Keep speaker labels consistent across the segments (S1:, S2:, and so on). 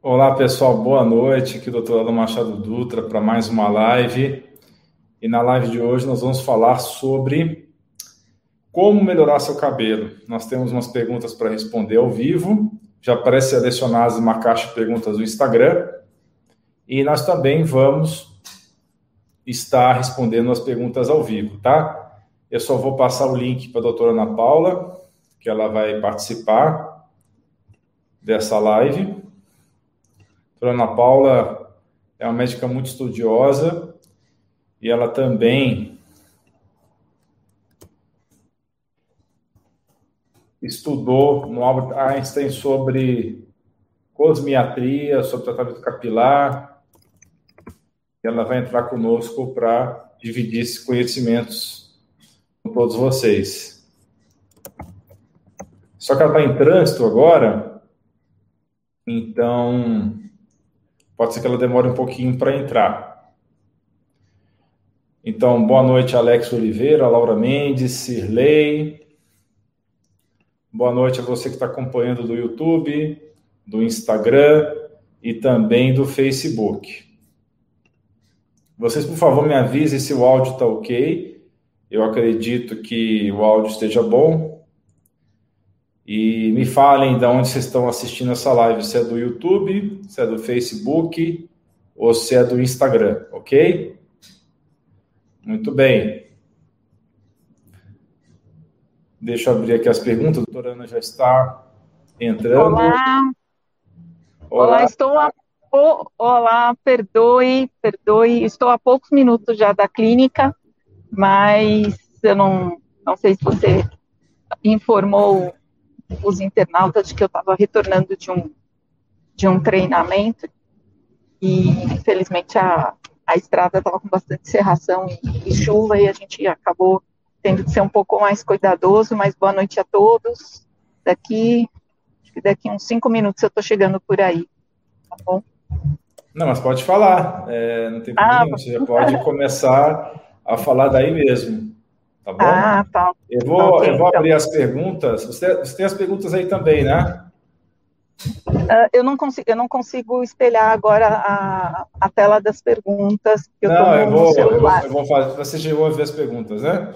S1: Olá, pessoal, boa noite. Aqui, doutor Aldo Machado Dutra, para mais uma live. E na live de hoje nós vamos falar sobre como melhorar seu cabelo. Nós temos umas perguntas para responder ao vivo. Já aparece selecionadas uma caixa de perguntas no Instagram. E nós também vamos estar respondendo as perguntas ao vivo, tá? Eu só vou passar o link para a doutora Ana Paula, que ela vai participar dessa live. Doutora Ana Paula é uma médica muito estudiosa e ela também estudou no Albert Einstein sobre cosmiatria, sobre tratamento capilar. Ela vai entrar conosco para dividir esses conhecimentos com todos vocês. Só que ela está em trânsito agora, então pode ser que ela demore um pouquinho para entrar. Então, boa noite, Alex Oliveira, Laura Mendes, Sirley. Boa noite a você que está acompanhando do YouTube, do Instagram e também do Facebook. Vocês, por favor, me avisem se o áudio está ok. Eu acredito que o áudio esteja bom. E me falem de onde vocês estão assistindo essa live, se é do YouTube, se é do Facebook ou se é do Instagram, ok? Muito bem. Deixa eu abrir aqui as perguntas. A doutora Ana já está entrando.
S2: Olá. Olá, Olá estou a Olá, perdoe, perdoe. Estou a poucos minutos já da clínica, mas eu não, não sei se você informou os internautas de que eu estava retornando de um, de um treinamento e, infelizmente, a, a estrada estava com bastante serração e, e, chuva e a gente acabou tendo que ser um pouco mais cuidadoso, mas boa noite a todos. Daqui, daqui uns cinco minutos eu estou chegando por aí, tá bom?
S1: Não, mas pode falar, é, não tem problema, ah, você já pode começar a falar daí mesmo. Tá bom? Ah, tá. Eu vou, okay, eu vou então. abrir as perguntas. Você, você, tem as perguntas aí também, né?
S2: Uh, eu, não consigo, eu não consigo espelhar agora a, a tela das perguntas.
S1: Eu não, eu vou, eu vou, eu vou fazer. Você chegou a ver as perguntas, né?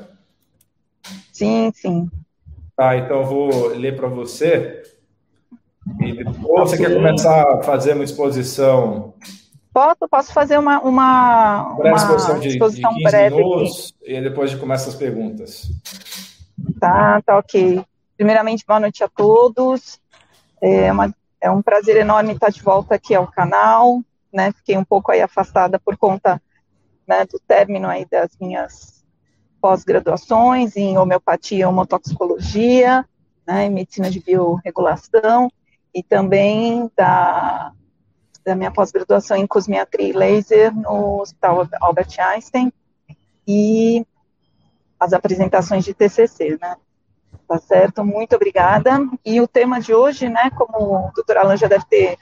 S2: Sim, sim.
S1: Tá, então eu vou ler para você. E, ou você quer começar a fazer uma exposição
S2: Posso, posso fazer uma, uma, uma
S1: exposição, de, exposição de breve. Minutos, e depois a gente começa as perguntas.
S2: Tá, tá ok. Primeiramente, boa noite a todos. É, uma, é um prazer enorme estar de volta aqui ao canal. Né? Fiquei um pouco aí afastada por conta né, do término aí das minhas pós-graduações em homeopatia e homotoxicologia, né, em medicina de biorregulação, e também da da minha pós-graduação em cosmiatria e laser no Hospital Albert Einstein e as apresentações de TCC, né? Tá certo? Muito obrigada. E o tema de hoje, né, como o doutor Alan já deve ter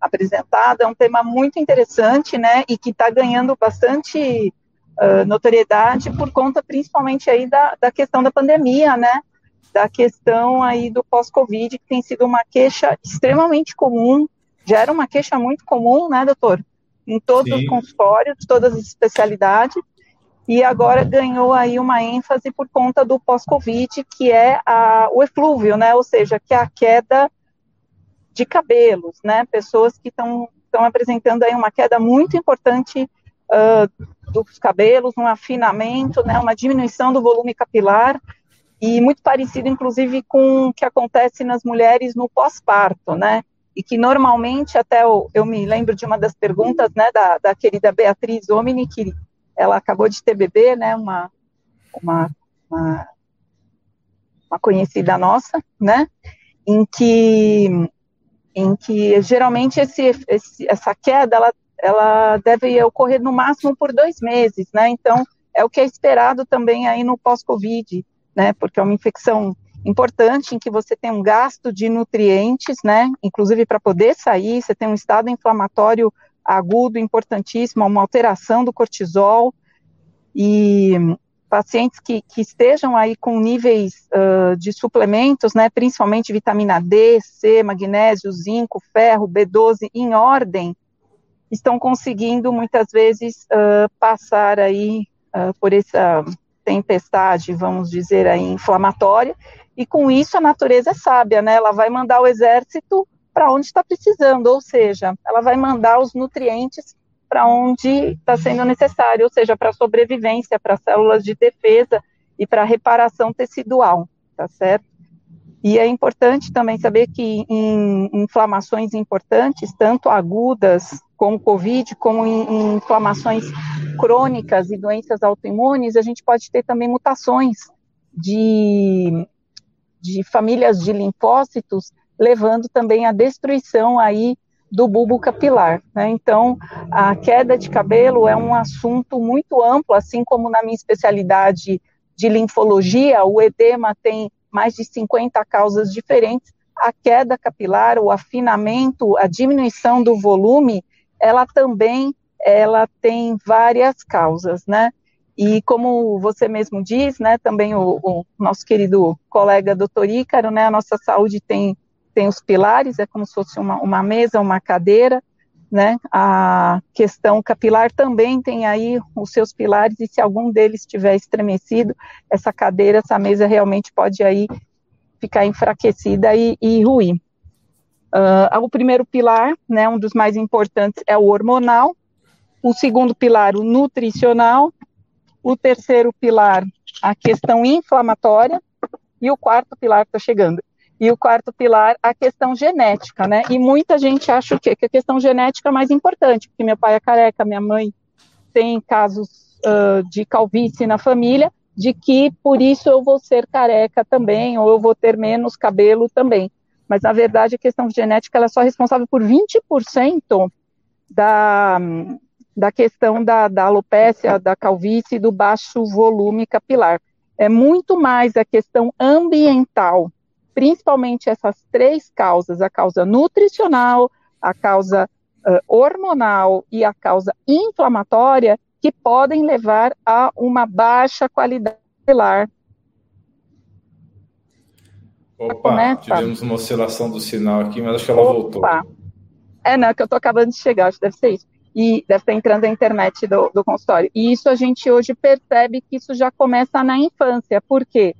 S2: apresentado, é um tema muito interessante, né, e que está ganhando bastante uh, notoriedade por conta principalmente aí da, da questão da pandemia, né, da questão aí do pós-Covid, que tem sido uma queixa extremamente comum já era uma queixa muito comum, né, doutor? Em todos Sim. os consultórios, todas as especialidades, e agora ganhou aí uma ênfase por conta do pós-Covid, que é a, o eflúvio, né? Ou seja, que é a queda de cabelos, né? Pessoas que estão apresentando aí uma queda muito importante uh, dos cabelos, um afinamento, né? Uma diminuição do volume capilar e muito parecido, inclusive, com o que acontece nas mulheres no pós-parto, né? E que normalmente, até eu, eu, me lembro de uma das perguntas, né, da, da querida Beatriz Omini, que ela acabou de ter bebê, né, uma, uma, uma, uma conhecida nossa, né, em que, em que geralmente esse, esse, essa queda, ela, ela deve ocorrer no máximo por dois meses, né, então é o que é esperado também aí no pós-Covid, né, porque é uma infecção importante em que você tem um gasto de nutrientes, né? Inclusive para poder sair, você tem um estado inflamatório agudo importantíssimo, uma alteração do cortisol. E pacientes que, que, estejam aí com níveis uh, de suplementos, né, principalmente vitamina D, C, magnésio, zinco, ferro, B12 em ordem, estão conseguindo muitas vezes uh, passar aí uh, por essa tempestade, vamos dizer aí, inflamatória, e com isso a natureza é sábia, né? Ela vai mandar o exército para onde está precisando, ou seja, ela vai mandar os nutrientes para onde está sendo necessário, ou seja, para sobrevivência, para células de defesa e para reparação tecidual, tá certo? E é importante também saber que em inflamações importantes, tanto agudas como COVID, como em, inflamações crônicas e doenças autoimunes, a gente pode ter também mutações de, de famílias de linfócitos, levando também à destruição aí do bulbo capilar. Né? Então, a queda de cabelo é um assunto muito amplo, assim como na minha especialidade de linfologia, o edema tem mais de 50 causas diferentes. A queda capilar, o afinamento, a diminuição do volume, ela também ela tem várias causas, né? E como você mesmo diz, né, também o, o nosso querido colega doutor Ícaro, né, a nossa saúde tem tem os pilares, é como se fosse uma, uma mesa, uma cadeira, né? A questão capilar também tem aí os seus pilares, e se algum deles estiver estremecido, essa cadeira, essa mesa realmente pode aí ficar enfraquecida e, e ruir. Uh, o primeiro pilar, né, um dos mais importantes, é o hormonal. O segundo pilar, o nutricional. O terceiro pilar, a questão inflamatória. E o quarto pilar está chegando, e o quarto pilar, a questão genética, né? E muita gente acha o quê? Que a questão genética é mais importante, porque meu pai é careca, minha mãe tem casos uh, de calvície na família, de que por isso eu vou ser careca também, ou eu vou ter menos cabelo também. Mas, na verdade, a questão genética ela é só responsável por 20% da, da questão da, da alopécia, da calvície e do baixo volume capilar. É muito mais a questão ambiental, principalmente essas três causas, a causa nutricional, a causa uh, hormonal e a causa inflamatória, que podem levar a uma baixa qualidade celular.
S1: Opa, né, tivemos uma oscilação do sinal aqui, mas acho que ela Opa. voltou.
S2: É, não, é que eu estou acabando de chegar, acho que deve ser isso. E deve estar entrando a internet do, do consultório. E isso a gente hoje percebe que isso já começa na infância. Por quê?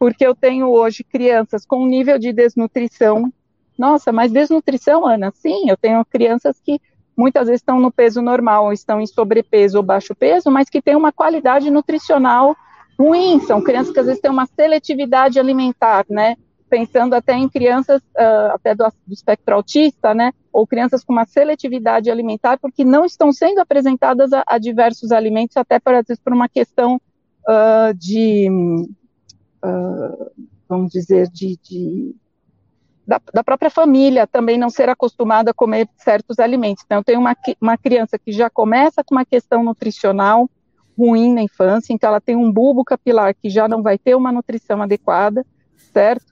S2: porque eu tenho hoje crianças com nível de desnutrição. Nossa, mas desnutrição, Ana? Sim, eu tenho crianças que muitas vezes estão no peso normal, estão em sobrepeso ou baixo peso, mas que têm uma qualidade nutricional ruim. São crianças que às vezes têm uma seletividade alimentar, né? Pensando até em crianças uh, até do, do espectro autista, né? Ou crianças com uma seletividade alimentar, porque não estão sendo apresentadas a, a diversos alimentos, até por, às vezes por uma questão uh, de uh, vamos dizer, de, de da, da, própria família também não ser acostumada a comer certos alimentos. Então, tenho uma, uma criança que já começa com uma questão nutricional ruim na infância, então ela tem um bulbo capilar que já não vai ter uma nutrição adequada, certo?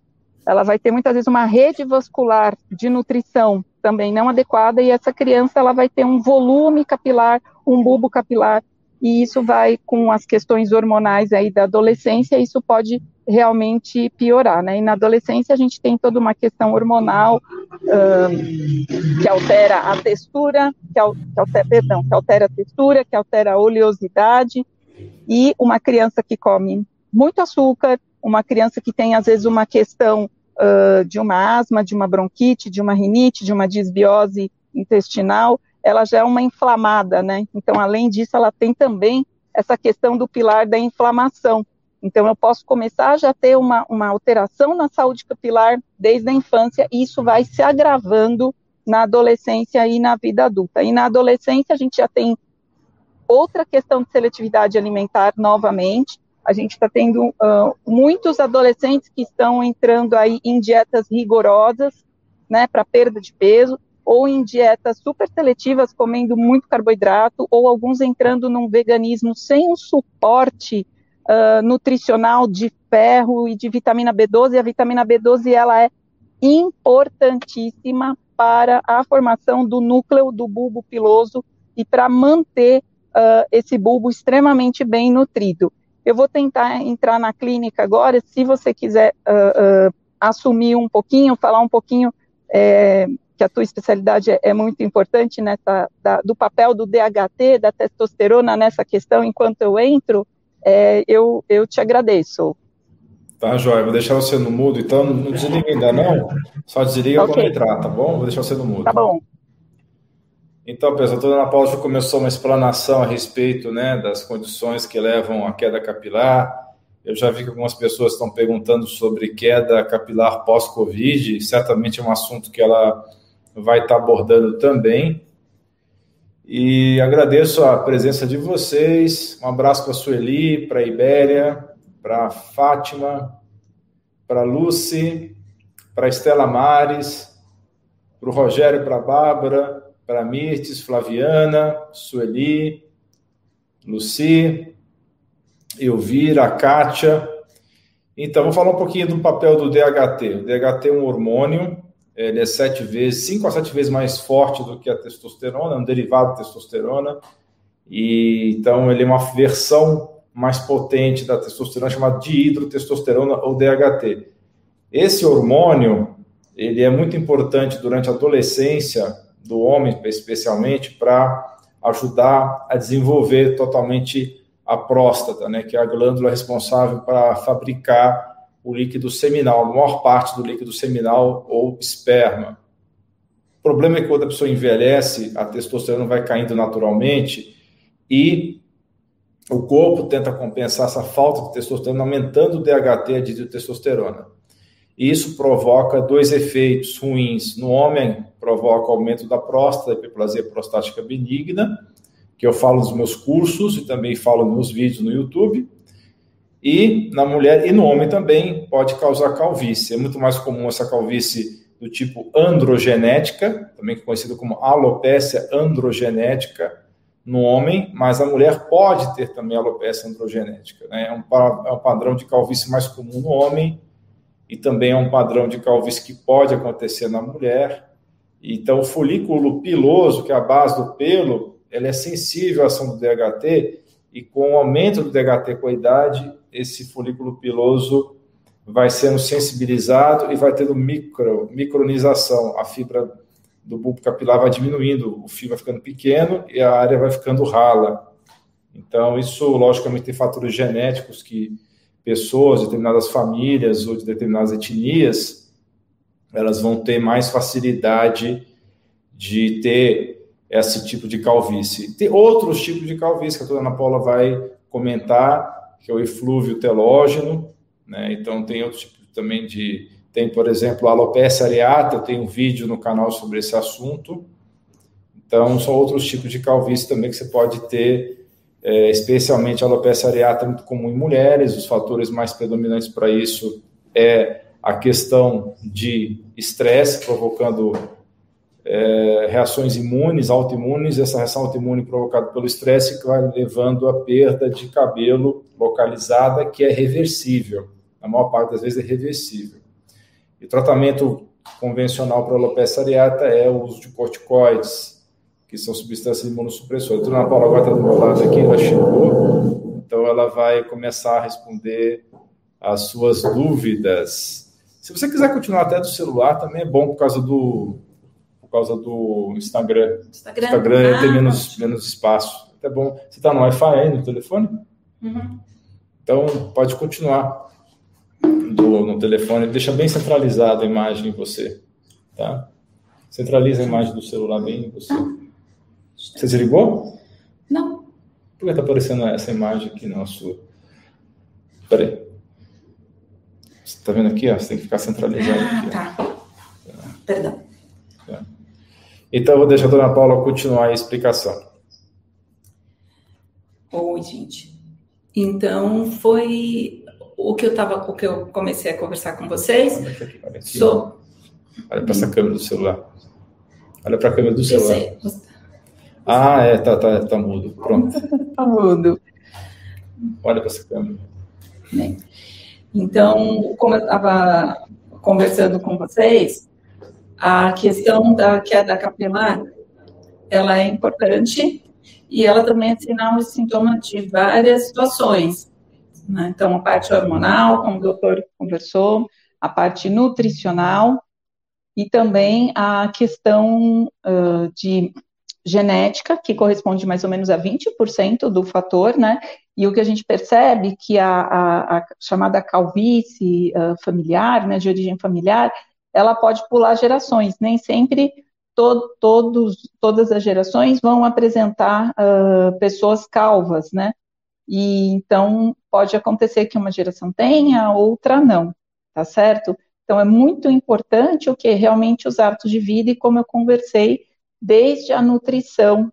S2: Ela vai ter muitas vezes uma rede vascular de nutrição também não adequada e essa criança ela vai ter um volume capilar, um bulbo capilar e isso vai com as questões hormonais aí da adolescência, isso pode realmente piorar, né? E na adolescência a gente tem toda uma questão hormonal um, que altera a textura, que, altera, perdão, que altera a textura, que altera a oleosidade, e uma criança que come muito açúcar, uma criança que tem às vezes uma questão uh, de uma asma, de uma bronquite, de uma rinite, de uma disbiose intestinal, ela já é uma inflamada, né? Então, além disso, ela tem também essa questão do pilar da inflamação. Então, eu posso começar a já ter uma, uma alteração na saúde capilar desde a infância, e isso vai se agravando na adolescência e na vida adulta. E na adolescência, a gente já tem outra questão de seletividade alimentar novamente. A gente está tendo uh, muitos adolescentes que estão entrando aí em dietas rigorosas, né, para perda de peso, ou em dietas super seletivas, comendo muito carboidrato, ou alguns entrando num veganismo sem um suporte uh, nutricional de ferro e de vitamina B12. E a vitamina B12 ela é importantíssima para a formação do núcleo do bulbo piloso e para manter uh, esse bulbo extremamente bem nutrido.
S3: Eu vou tentar entrar na clínica agora, se você quiser uh, uh, assumir um pouquinho, falar um pouquinho, é, que a tua especialidade é, é muito importante nessa, da, do papel do DHT, da testosterona nessa questão, enquanto eu entro, é, eu, eu te agradeço.
S1: Tá, Joia, vou deixar você no mudo, então não desliga ainda não, só desliga okay. quando entrar, tá bom? Vou deixar você no mudo.
S3: Tá bom.
S1: Então, pessoal, a doutora Ana Paula já começou uma explanação a respeito né, das condições que levam à queda capilar. Eu já vi que algumas pessoas estão perguntando sobre queda capilar pós-Covid, certamente é um assunto que ela vai estar abordando também. E agradeço a presença de vocês. Um abraço para a Sueli, para a Ibéria, para a Fátima, para a Lucy, para a Estela Mares, para o Rogério, para a Bárbara, para Mirtes, Flaviana, Sueli, Luci, Elvira, Kátia. Então, vou falar um pouquinho do papel do DHT. O DHT é um hormônio ele é sete vezes, cinco a sete vezes mais forte do que a testosterona, é um derivado de testosterona, e então ele é uma versão mais potente da testosterona chamada dihidrotestosterona ou DHT. Esse hormônio, ele é muito importante durante a adolescência do homem, especialmente para ajudar a desenvolver totalmente a próstata, né, que é a glândula responsável para fabricar o líquido seminal, a maior parte do líquido seminal ou esperma. O problema é que quando a pessoa envelhece, a testosterona vai caindo naturalmente e o corpo tenta compensar essa falta de testosterona aumentando o DHT, de Isso provoca dois efeitos ruins. No homem, provoca aumento da próstata, hiperplasia prostática benigna, que eu falo nos meus cursos e também falo nos vídeos no YouTube. E na mulher e no homem também pode causar calvície. É muito mais comum essa calvície do tipo androgenética, também conhecida como alopécia androgenética no homem, mas a mulher pode ter também alopécia androgenética. Né? É, um, é um padrão de calvície mais comum no homem e também é um padrão de calvície que pode acontecer na mulher. Então, o folículo piloso, que é a base do pelo, ele é sensível à ação do DHT e com o aumento do DHT com a idade, esse folículo piloso vai sendo sensibilizado e vai tendo micro, micronização. A fibra do bulbo capilar vai diminuindo, o fio vai ficando pequeno e a área vai ficando rala. Então, isso, logicamente, tem fatores genéticos que pessoas de determinadas famílias ou de determinadas etnias, elas vão ter mais facilidade de ter esse tipo de calvície. Tem outros tipos de calvície que a doutora Ana Paula vai comentar, que é o eflúvio telógeno, né? Então tem outro tipo também de tem, por exemplo, a alopecia areata, eu tenho um vídeo no canal sobre esse assunto. Então são outros tipos de calvície também que você pode ter, é, especialmente a alopecia areata é muito comum em mulheres. Os fatores mais predominantes para isso é a questão de estresse provocando é, reações imunes, autoimunes, essa reação autoimune provocada pelo estresse que vai levando a perda de cabelo localizada, que é reversível. Na maior parte das vezes é reversível. E tratamento convencional para alopecia areata é o uso de corticoides, que são substâncias imunossupressoras. A dona Paula agora está do meu lado aqui, ela chegou, então ela vai começar a responder as suas dúvidas. Se você quiser continuar até do celular, também é bom por causa do por causa do Instagram. Instagram, Instagram ah, tem menos, menos espaço. É bom. Você está no Wi-Fi aí no telefone? Uhum. Então, pode continuar do, no telefone. Deixa bem centralizada a imagem em você. Tá? Centraliza a imagem do celular bem em você. Você desligou?
S3: Não.
S1: Por que está aparecendo essa imagem aqui na sua? Peraí. Você está vendo aqui? Ó, você tem que ficar centralizado
S3: ah,
S1: aqui.
S3: Tá. Perdão.
S1: Então, eu vou deixar a dona Paula continuar a explicação.
S2: Oi, gente. Então, foi o que eu tava, o que eu comecei a conversar com vocês. Olha aqui, olha aqui,
S1: so... olha para essa câmera do celular. Olha para a câmera do celular. Sei. Ah, é, tá, tá, tá mudo. Pronto.
S3: tá mudo.
S1: Olha para essa câmera.
S2: Bem, então, como eu estava conversando com vocês, a questão da queda capilar, ela é importante e ela também é sinal e sintoma de várias situações. Né? Então, a parte hormonal, como o doutor conversou, a parte nutricional e também a questão uh, de genética, que corresponde mais ou menos a 20% do fator, né? E o que a gente percebe que a, a, a chamada calvície uh, familiar, né, de origem familiar, ela pode pular gerações, nem sempre to, todos, todas as gerações vão apresentar uh, pessoas calvas, né? E então pode acontecer que uma geração tenha, outra não, tá certo? Então é muito importante o que realmente os hábitos de vida e como eu conversei, desde a nutrição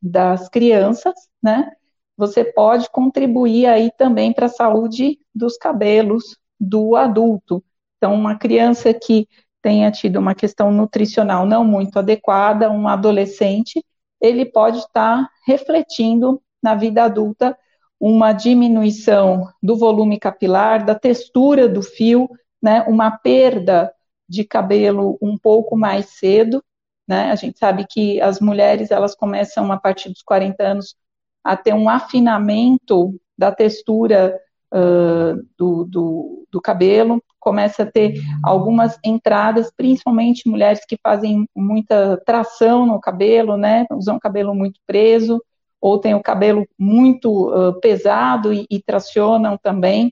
S2: das crianças, né? Você pode contribuir aí também para a saúde dos cabelos do adulto. Então, uma criança que tenha tido uma questão nutricional não muito adequada, um adolescente, ele pode estar refletindo na vida adulta uma diminuição do volume capilar, da textura do fio, né, uma perda de cabelo um pouco mais cedo, né? A gente sabe que as mulheres elas começam a partir dos 40 anos a ter um afinamento da textura uh, do, do, do, cabelo, começa a ter algumas entradas, principalmente mulheres que fazem muita tração no cabelo, né? Usam cabelo muito preso, ou têm o cabelo muito uh, pesado e, e tracionam também.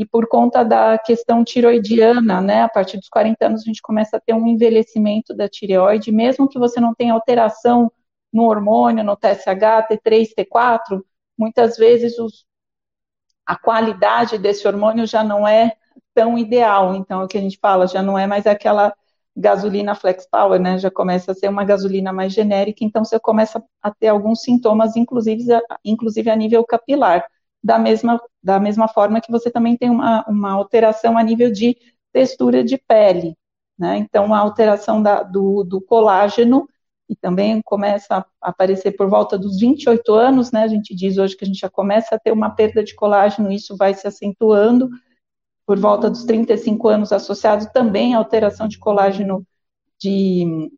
S2: E por conta da questão tiroidiana, né, a partir dos 40 anos a gente começa a ter um envelhecimento da tireoide, mesmo que você não tenha alteração no hormônio, no TSH, T3, T4, muitas vezes os, a qualidade desse hormônio já não é tão ideal. Então, é o que a gente fala, já não é mais aquela gasolina flex power, né? Já começa a ser uma gasolina mais genérica, então você começa a ter alguns sintomas, inclusive inclusive a nível capilar, da mesma, da mesma forma que você também tem uma, uma alteração a nível de textura de pele, né? Então, a alteração da, do, do colágeno e também começa a aparecer por volta dos 28 anos, né? A gente diz hoje que a gente já começa a ter uma perda de colágeno, isso vai se acentuando, por volta dos 35 anos, associado também à alteração de colágeno de,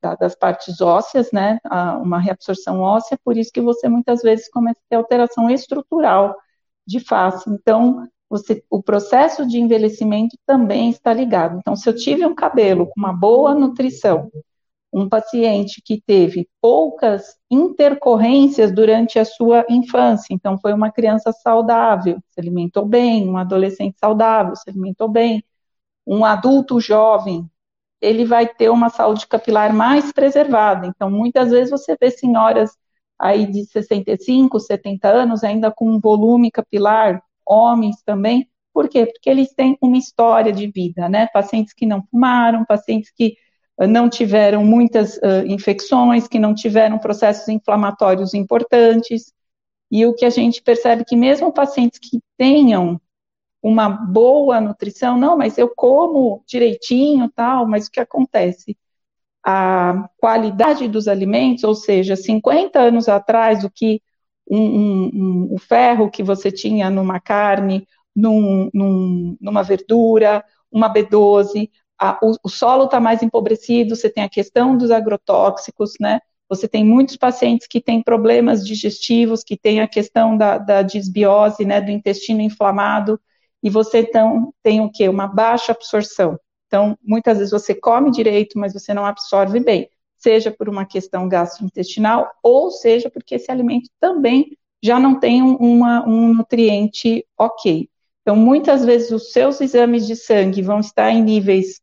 S2: da, das partes ósseas, né, uma reabsorção óssea, por isso que você muitas vezes começa a ter alteração estrutural de face. Então, você, o processo de envelhecimento também está ligado. Então, se eu tive um cabelo com uma boa nutrição, um paciente que teve poucas intercorrências durante a sua infância, então foi uma criança saudável, se alimentou bem, um adolescente saudável, se alimentou bem, um adulto jovem, ele vai ter uma saúde capilar mais preservada. Então, muitas vezes você vê senhoras aí de 65, 70 anos ainda com um volume capilar, homens também, por quê? Porque eles têm uma história de vida, né? Pacientes que não fumaram, pacientes que não tiveram muitas uh, infecções, que não tiveram processos inflamatórios importantes. E o que a gente percebe que mesmo pacientes que tenham uma boa nutrição, não, mas eu como direitinho, tal, mas o que acontece? A qualidade dos alimentos, ou seja, 50 anos atrás, o que um, um, um, o ferro que você tinha numa carne, num, num, numa verdura, uma B12, a, o, o, solo está mais empobrecido, você tem a questão dos agrotóxicos, né? Você tem muitos pacientes que têm problemas digestivos, que têm a questão da, da disbiose, né, do intestino inflamado, e você então, tem o quê? Uma baixa absorção. Então, muitas vezes você come direito, mas você não absorve bem, seja por uma questão gastrointestinal, ou seja porque esse alimento também já não tem uma, um nutriente ok. Então, muitas vezes os seus exames de sangue vão estar em níveis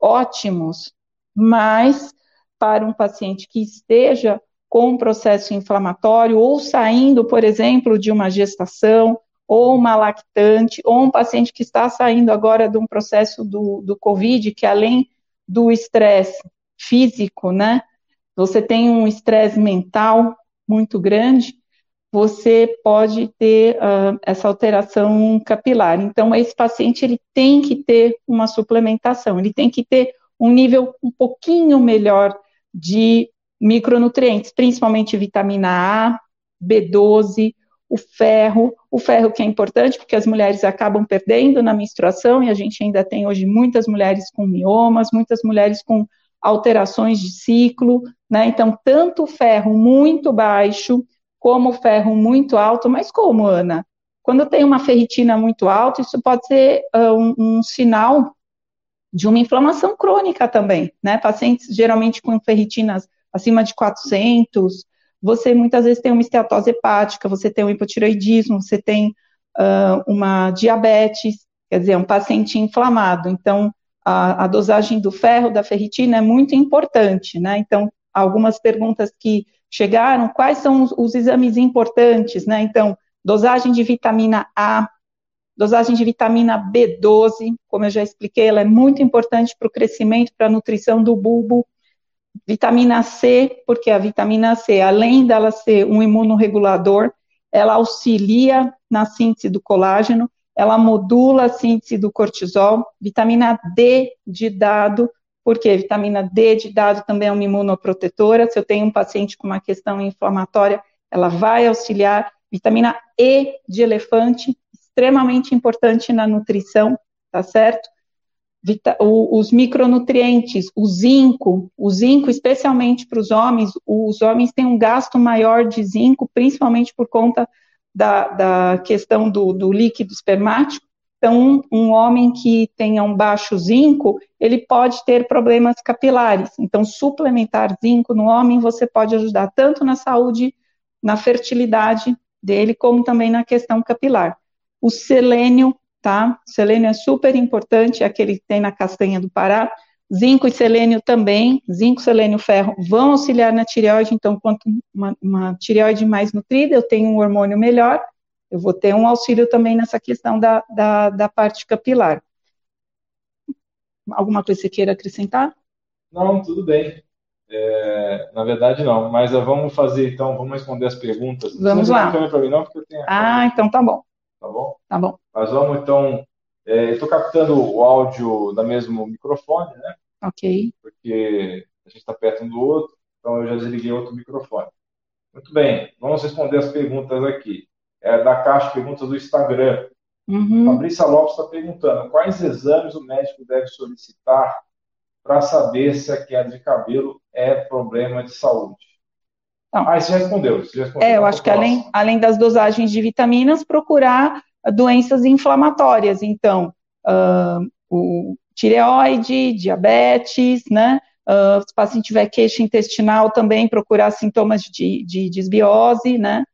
S2: ótimos, mas para um paciente que esteja com um processo inflamatório ou saindo, por exemplo, de uma gestação, ou uma lactante, ou um paciente que está saindo agora de um processo do, do Covid, que além do estresse físico, né, você tem um estresse mental muito grande, você pode ter uh, essa alteração capilar. Então, esse paciente ele tem que ter uma suplementação, ele tem que ter um nível um pouquinho melhor de micronutrientes, principalmente vitamina A, B12, o ferro, o ferro que é importante porque as mulheres acabam perdendo na menstruação e a gente ainda tem hoje muitas mulheres com miomas, muitas mulheres com alterações de ciclo, né? Então, tanto o ferro muito baixo como ferro muito alto, mas como, Ana? quando tem uma ferritina muito alta, isso pode ser uh, um, um, sinal de uma inflamação crônica também, né? Pacientes geralmente com ferritinas acima de 400, você muitas vezes tem uma esteatose hepática, você tem um hipotiroidismo, você tem uh, uma diabetes, quer dizer, um paciente inflamado. Então, a, a, dosagem do ferro, da ferritina, é muito importante, né? Então, algumas perguntas que chegaram, quais são os, os exames importantes, né? Então, dosagem de vitamina A, dosagem de vitamina B12, como eu já expliquei, ela é muito importante para o crescimento, para a nutrição do bulbo. Vitamina C, porque a vitamina C, além dela ser um imunorregulador, ela auxilia na síntese do colágeno, ela modula a síntese do cortisol. Vitamina D de dado, porque vitamina D de dado também é uma imunoprotetora. Se eu tenho um paciente com uma questão inflamatória, ela vai auxiliar. Vitamina E de elefante, extremamente importante na nutrição, tá certo? Os micronutrientes, o zinco, o zinco, especialmente para os homens, os homens têm um gasto maior de zinco, principalmente por conta da, da questão do, do, líquido espermático. Então, um, um homem que tenha um baixo zinco, ele pode ter problemas capilares. Então, suplementar zinco no homem, você pode ajudar tanto na saúde, na fertilidade dele, como também na questão capilar. O selênio tá? Selênio é super importante, é aquele que tem na castanha do Pará. Zinco e selênio também, zinco, selênio, ferro vão auxiliar na tireoide, então quanto uma, uma tireoide mais nutrida, eu tenho um hormônio melhor, eu vou ter um auxílio também nessa questão da, da, da parte capilar. Alguma coisa que você queira acrescentar?
S1: Não, tudo bem. É, na verdade, não, mas vamos fazer então, vamos responder as perguntas.
S2: Vamos lá.
S1: Não mim, não, porque eu tenho
S2: ah, então tá bom.
S1: Tá bom?
S2: Tá bom.
S1: Mas vamos então. É, Estou captando o áudio da mesmo microfone, né?
S2: Ok.
S1: Porque a gente está perto um do outro, então eu já desliguei outro microfone. Muito bem, vamos responder as perguntas aqui. É da caixa de perguntas do Instagram.
S2: Uhum.
S1: Fabrícia Lopes está perguntando: quais exames o médico deve solicitar para saber se a queda de cabelo é problema de saúde?
S2: Não.
S1: Ah, você já respondeu. Você já respondeu
S2: é, eu acho que além, além das dosagens de vitaminas, procurar doenças inflamatórias. Então, uh, o tireoide, diabetes, né? Uh, se o paciente tiver queixa intestinal, também procurar sintomas de, de desbiose, né?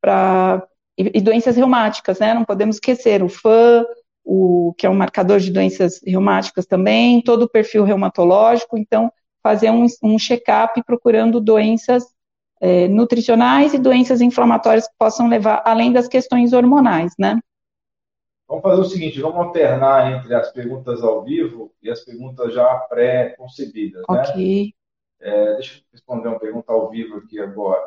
S2: Pra, e, e, doenças reumáticas, né? Não podemos esquecer o FAM, o, que é um marcador de doenças reumáticas também, todo o perfil reumatológico. Então, fazer um, um check-up procurando doenças é, nutricionais e doenças inflamatórias que possam levar, além das questões hormonais, né?
S1: Vamos fazer o seguinte, vamos alternar entre as perguntas ao vivo e as perguntas já pré-concebidas,
S2: né? Ok.
S1: É, deixa eu responder uma pergunta ao vivo aqui agora.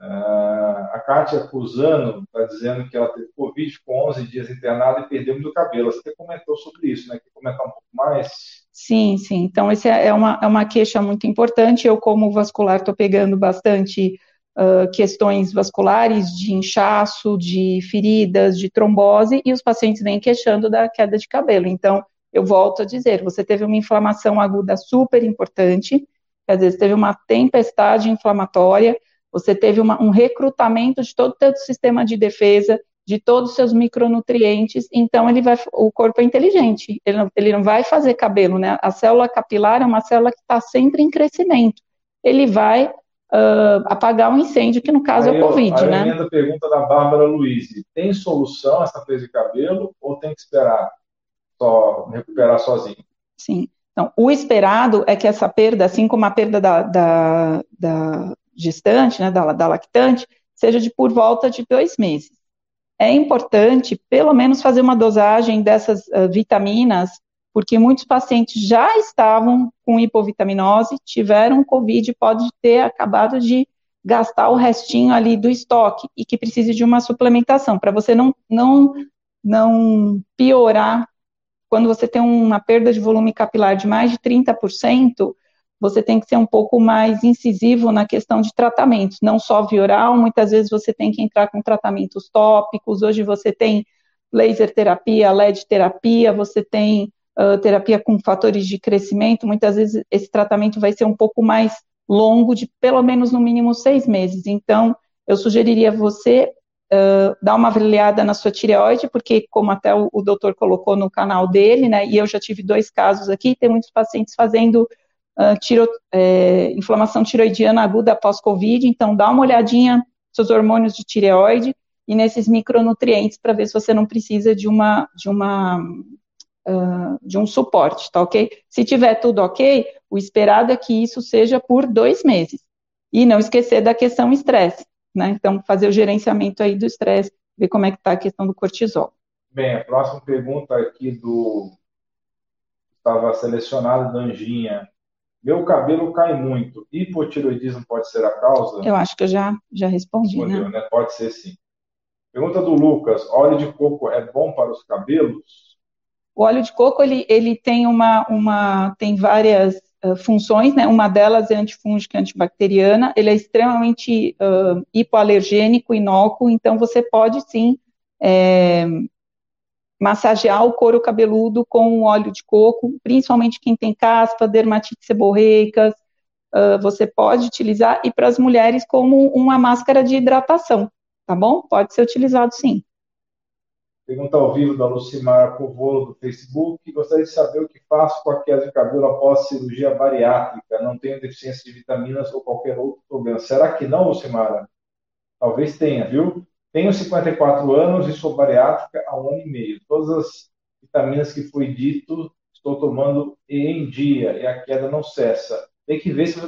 S1: Uh, a Kátia Cusano está dizendo que ela teve Covid, ficou 11 dias internada e perdeu muito cabelo. Você comentou sobre isso, né? Quer comentar um pouco mais?
S2: Sim, sim. Então, essa é uma, é uma queixa muito importante. Eu, como vascular, estou pegando bastante uh, questões vasculares de inchaço, de feridas, de trombose, e os pacientes vêm queixando da queda de cabelo. Então, eu volto a dizer, você teve uma inflamação aguda super importante, às vezes teve uma tempestade inflamatória, você teve uma, um recrutamento de todo o seu sistema de defesa, de todos os seus micronutrientes, então ele vai, o corpo é inteligente, ele não, ele não vai fazer cabelo, né? A célula capilar é uma célula que está sempre em crescimento. Ele vai uh, apagar um incêndio, que no caso aí, é o Covid,
S1: aí
S2: né?
S1: A pergunta da Bárbara Luiz, tem solução essa perda de cabelo ou tem que esperar só recuperar sozinho?
S2: Sim. Então, o esperado é que essa perda, assim como a perda da, da, da gestante, né, da, da lactante, seja de por volta de dois meses é importante, pelo menos, fazer uma dosagem dessas uh, vitaminas, porque muitos pacientes já estavam com hipovitaminose, tiveram Covid, pode ter acabado de gastar o restinho ali do estoque e que precise de uma suplementação, para você não, não, não piorar. Quando você tem uma perda de volume capilar de mais de 30%, você tem que ser um pouco mais incisivo na questão de tratamentos, não só via oral, muitas vezes você tem que entrar com tratamentos tópicos, hoje você tem laser terapia, LED terapia, você tem uh, terapia com fatores de crescimento, muitas vezes esse tratamento vai ser um pouco mais longo, de pelo menos no mínimo seis meses, então eu sugeriria você uh, dar uma avaliada na sua tireoide, porque, como até o, o doutor colocou no canal dele, né, e eu já tive dois casos aqui, tem muitos pacientes fazendo uh, tiro, é, inflamação tiroidiana aguda pós-Covid, então dá uma olhadinha seus hormônios de tireoide e nesses micronutrientes para ver se você não precisa de uma, de uma uh, de um suporte, tá ok? Se tiver tudo ok, o esperado é que isso seja por dois meses. E não esquecer da questão estresse né? Então, fazer o gerenciamento aí do estresse, ver como é que está a questão do cortisol.
S1: Bem, a próxima pergunta aqui do estava selecionado da Anjinha. Meu cabelo cai muito. Hipotiroidismo pode ser a causa?
S2: Eu acho que eu já, já respondi,
S1: Respondeu, né? né? Pode ser sim. Pergunta do Lucas: óleo de coco é bom para os cabelos?
S2: O óleo de coco ele, ele tem uma, uma tem várias uh, funções, né? Uma delas é antifúngica, antibacteriana. Ele é extremamente uh, hipoalergênico, inócuo. Então você pode sim é, massagear o couro cabeludo com óleo de coco, principalmente quem tem caspa, dermatite seborreicas. Uh, você pode utilizar e para as mulheres como uma máscara de hidratação, tá bom? Pode ser utilizado sim.
S1: Pergunta ao vivo da Lucimara Covolo do Facebook. Gostaria de saber o que faço com a queda de cabelo após cirurgia bariátrica. Não tenho deficiência de vitaminas ou qualquer outro problema. Será que não, Lucimara? Talvez tenha, viu? Tenho 54 anos e sou bariátrica há um ano e meio. Todas as vitaminas que foi dito estou tomando em dia e a queda não cessa. Tem que ver se você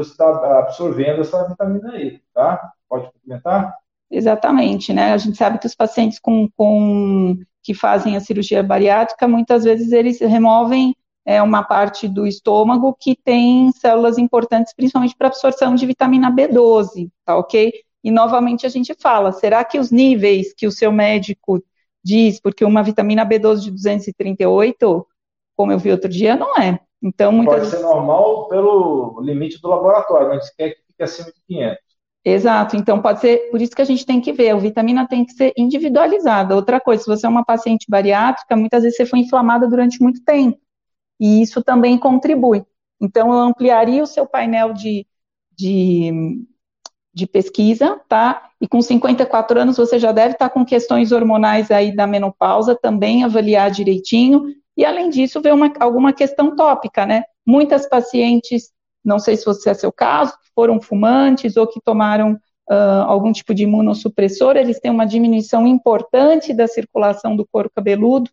S1: está tá absorvendo essa vitamina E, tá? Pode complementar?
S2: Exatamente, né? A gente sabe que os pacientes com, com que fazem a cirurgia bariátrica, muitas vezes eles removem é, uma parte do estômago que tem células importantes, principalmente para absorção de vitamina B12, tá ok? E novamente a gente fala, será que os níveis que o seu médico diz, porque uma vitamina B12 de 238, como eu vi outro dia, não é. Então, muitas
S1: Pode ser normal pelo limite do laboratório, mas quer que fique acima de 500.
S2: Exato, então pode ser, por isso que a gente tem que ver, a vitamina tem que ser individualizada. Outra coisa, se você é uma paciente bariátrica, muitas vezes você foi inflamada durante muito tempo, e isso também contribui. Então, eu ampliaria o seu painel de, de, de pesquisa, tá? E com 54 anos você já deve estar com questões hormonais aí da menopausa, também avaliar direitinho, e além disso, ver uma, alguma questão tópica, né? Muitas pacientes não sei se você é seu caso, foram fumantes ou que tomaram uh, algum tipo de imunossupressor, eles têm uma diminuição importante da circulação do couro cabeludo,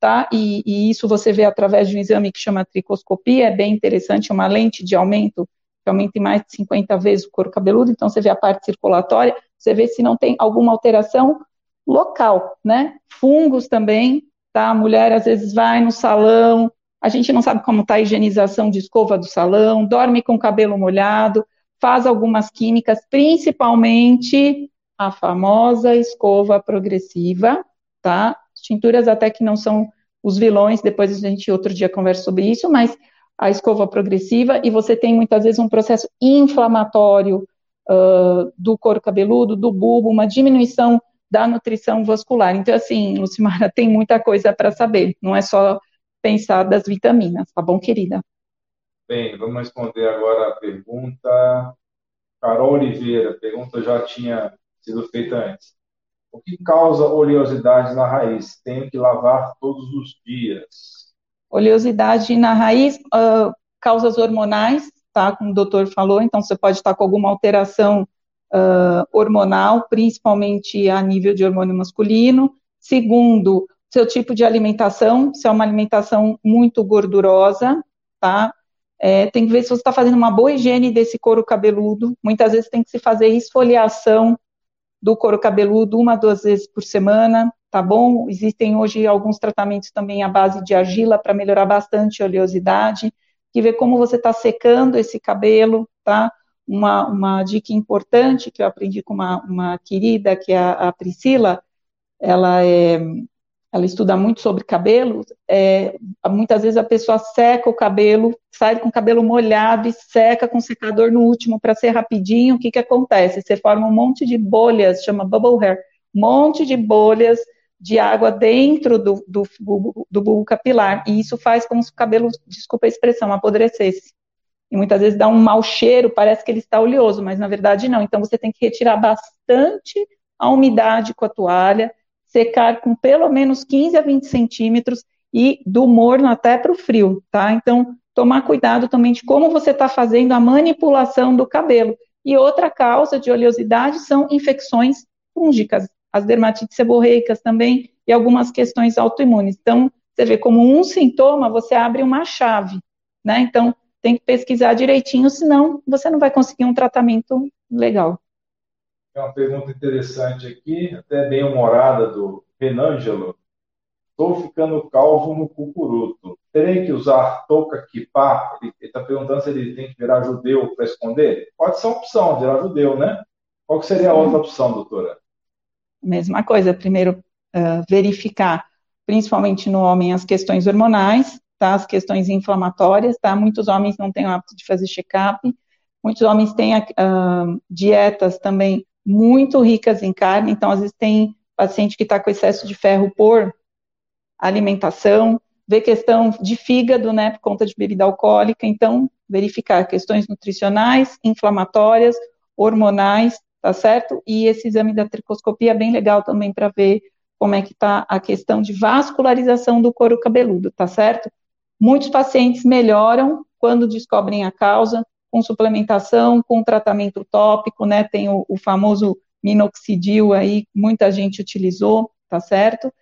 S2: tá? E, e, isso você vê através de um exame que chama tricoscopia, é bem interessante, uma lente de aumento, que aumenta em mais de 50 vezes o couro cabeludo, então você vê a parte circulatória, você vê se não tem alguma alteração local, né? Fungos também, tá? A mulher às vezes vai no salão, a gente não sabe como está a higienização de escova do salão, dorme com o cabelo molhado, faz algumas químicas, principalmente a famosa escova progressiva, tá? Tinturas até que não são os vilões, depois a gente outro dia conversa sobre isso, mas a escova progressiva, e você tem muitas vezes um processo inflamatório uh, do couro cabeludo, do bulbo, uma diminuição da nutrição vascular. Então, assim, Lucimara, tem muita coisa para saber, não é só pensar das vitaminas, tá bom, querida?
S1: Bem, vamos responder agora a pergunta. Carol Oliveira, pergunta já tinha sido feita antes. O que causa oleosidade na raiz? Tenho que lavar todos os dias.
S2: Oleosidade na raiz, uh, causas hormonais, tá? Como o doutor falou, então você pode estar com alguma alteração uh, hormonal, principalmente a nível de hormônio masculino. Segundo, seu tipo de alimentação, se é uma alimentação muito gordurosa, tá? É, tem que ver se você está fazendo uma boa higiene desse couro cabeludo. Muitas vezes tem que se fazer esfoliação do couro cabeludo uma, duas vezes por semana, tá bom? Existem hoje alguns tratamentos também à base de argila para melhorar bastante a oleosidade. Que ver como você está secando esse cabelo, tá? Uma, uma dica importante que eu aprendi com uma, uma querida, que é a, a Priscila, ela é ela estuda muito sobre cabelo, é, muitas vezes a pessoa seca o cabelo, sai com o cabelo molhado e seca com secador no último para ser rapidinho, o que que acontece? Você forma um monte de bolhas, chama bubble hair, um monte de bolhas de água dentro do, do, do bulbo capilar, e isso faz como se o cabelo, desculpa a expressão, apodrecesse. E muitas vezes dá um mau cheiro, parece que ele está oleoso, mas na verdade não. Então você tem que retirar bastante a umidade com a toalha, secar com pelo menos 15 a 20 centímetros e do morno até para o frio, tá? Então, tomar cuidado também de como você está fazendo a manipulação do cabelo. E outra causa de oleosidade são infecções fúngicas, as dermatites seborreicas também e algumas questões autoimunes. Então, você vê como um sintoma, você abre uma chave, né? Então, tem que pesquisar direitinho, senão você não vai conseguir um tratamento legal.
S1: É uma pergunta interessante aqui, até bem humorada do Renângelo. Estou ficando calvo no cucuruto. Terei que usar touca kipá? Ele está perguntando se ele tem que virar judeu para esconder. Pode ser uma opção, virar judeu, né? Qual seria a outra opção, doutora?
S2: Mesma coisa. Primeiro, uh, verificar, principalmente no homem, as questões hormonais, tá? As questões inflamatórias, tá? Muitos homens não têm o hábito de fazer check-up. Muitos homens têm uh, dietas também muito ricas em carne, então às vezes tem paciente que está com excesso de ferro por alimentação, ver questão de fígado, né, por conta de bebida alcoólica, então verificar questões nutricionais, inflamatórias, hormonais, tá certo? E esse exame da tricoscopia é bem legal também para ver como é que está a questão de vascularização do couro cabeludo, tá certo? Muitos pacientes melhoram quando descobrem a causa com suplementação, com tratamento tópico, né? Tem o, o famoso minoxidil aí, muita gente utilizou, tá certo?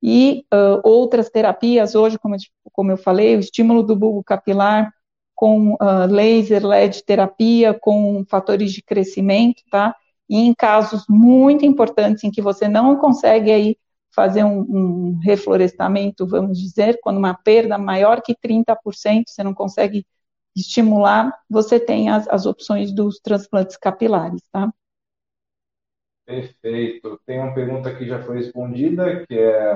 S2: e uh, outras terapias, hoje, como, como eu falei, o estímulo do bulbo capilar com uh, laser, LED terapia, com fatores de crescimento, tá? E em casos muito importantes em que você não consegue aí fazer um, um reflorestamento, vamos dizer, quando uma perda maior que 30%, você não consegue estimular, você tem as, as opções dos transplantes capilares, tá?
S1: Perfeito. Tem uma pergunta que já foi respondida, que é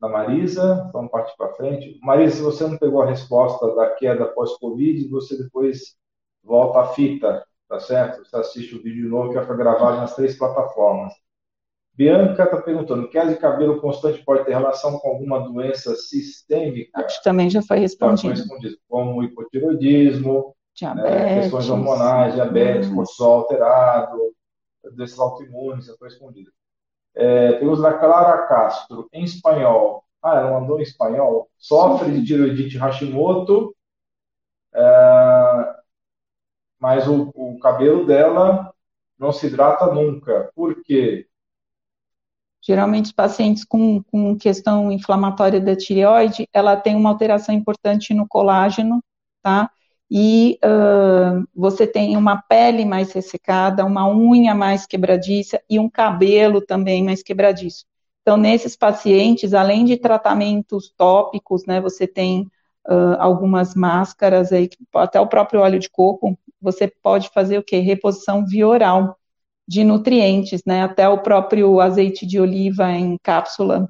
S1: da Marisa. Vamos partir para frente. Marisa, se você não pegou a resposta da queda pós-Covid, você depois volta à fita, tá certo? Você assiste o vídeo novo que foi gravado nas três plataformas. Bianca está perguntando: queda de cabelo constante pode ter relação com alguma doença sistêmica?
S2: Acho que também já foi respondido. Já foi respondido
S1: como hipotiroidismo, né, questões hormonais, diabetes, cortisol alterado, doenças autoimunes, já foi respondido. É, temos a Clara Castro, em espanhol. Ah, ela mandou em espanhol. Sofre de tiroidite Hashimoto, é, mas o, o cabelo dela não se hidrata nunca. Por quê?
S2: Geralmente, os pacientes com, com questão inflamatória da tireoide, ela tem uma alteração importante no colágeno, tá? e uh, você tem uma pele mais ressecada, uma unha mais quebradiça e um cabelo também mais quebradiço. Então, nesses pacientes, além de tratamentos tópicos, né, você tem uh, algumas máscaras aí, até o próprio óleo de coco, você pode fazer o quê? Reposição via oral de nutrientes, né, até o próprio azeite de oliva em cápsula,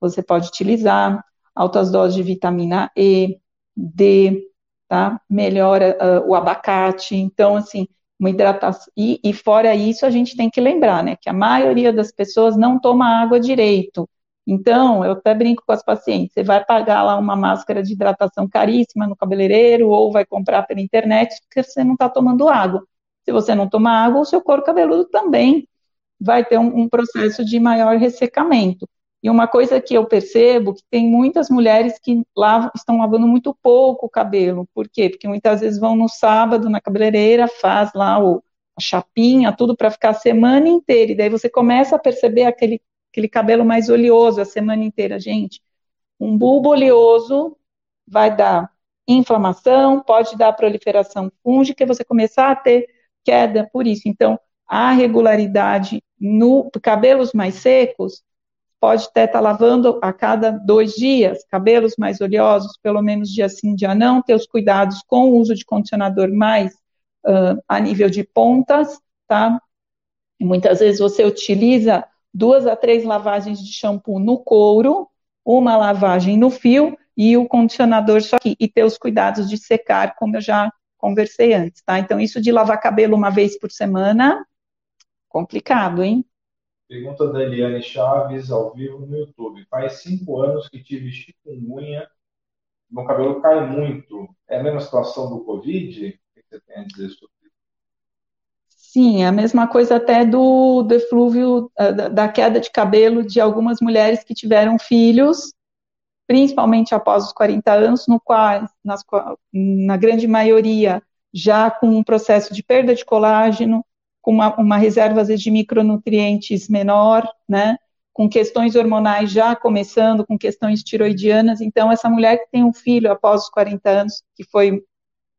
S2: você pode utilizar, altas doses de vitamina E, D, tá? Melhora uh, o abacate, então, assim, uma hidratação. E, e, fora isso, a gente tem que lembrar, né, que a maioria das pessoas não toma água direito. Então, eu até brinco com as pacientes, você vai pagar lá uma máscara de hidratação caríssima no cabeleireiro ou vai comprar pela internet porque você não está tomando água. Se você não tomar água, o seu couro cabeludo também vai ter um, um processo de maior ressecamento. E uma coisa que eu percebo que tem muitas mulheres que lavam, estão lavando muito pouco o cabelo. Por quê? Porque muitas vezes vão no sábado na cabeleireira, faz lá o, a chapinha, tudo para ficar a semana inteira. E daí você começa a perceber aquele, aquele cabelo mais oleoso a semana inteira. Gente, um bulbo oleoso vai dar inflamação, pode dar proliferação fúngica você começar a ter queda por isso. Então, a regularidade no cabelos mais secos pode até estar tá lavando a cada dois dias, cabelos mais oleosos, pelo menos dia sim, dia não, ter os cuidados com o uso de condicionador mais uh, a nível de pontas, tá? Muitas vezes você utiliza duas a três lavagens de shampoo no couro, uma lavagem no fio e o condicionador só aqui, e ter os cuidados de secar, como eu já conversei antes, tá? Então, isso de lavar cabelo uma vez por semana, complicado, hein?
S1: Pergunta da Eliane Chaves, ao vivo no YouTube. Faz cinco anos que tive chikungunya, meu cabelo cai muito. É a mesma situação do Covid? O que você tem a dizer sobre?
S2: Sim, a mesma coisa até do, do eflúvio, ah, da queda de cabelo de algumas mulheres que tiveram filhos, principalmente após os 40 anos, no qual, nas, na grande maioria, já com um processo de perda de colágeno, com uma, uma reserva de micronutrientes menor, né, com questões hormonais já começando, com questões tiroidianas. Então, essa mulher que tem um filho após os 40 anos, que foi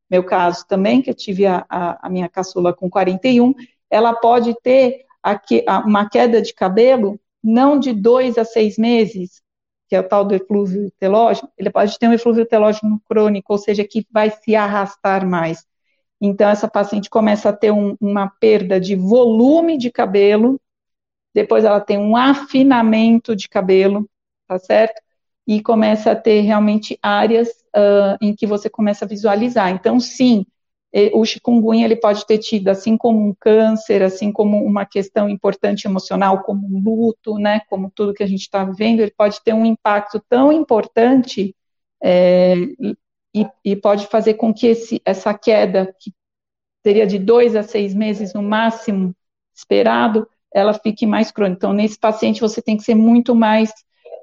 S2: meu caso também, que eu tive a, a, a minha caçula com 41, ela pode ter uma queda de cabelo não de dois a seis meses, que é o tal do eflúvio telógeno, ele pode ter um eflúvio telógeno crônico, ou seja, que vai se arrastar mais. Então, essa paciente começa a ter um, uma perda de volume de cabelo, depois ela tem um afinamento de cabelo, tá certo? E começa a ter realmente áreas uh, em que você começa a visualizar. Então, sim, o chikungunya ele pode ter tido, assim como um câncer, assim como uma questão importante emocional, como um luto, né, como tudo que a gente está vivendo, ele pode ter um impacto tão importante é, e, e, pode fazer com que esse, essa queda, que teria de dois a seis meses no máximo esperado, ela fique mais crônica. Então, nesse paciente, você tem que ser muito mais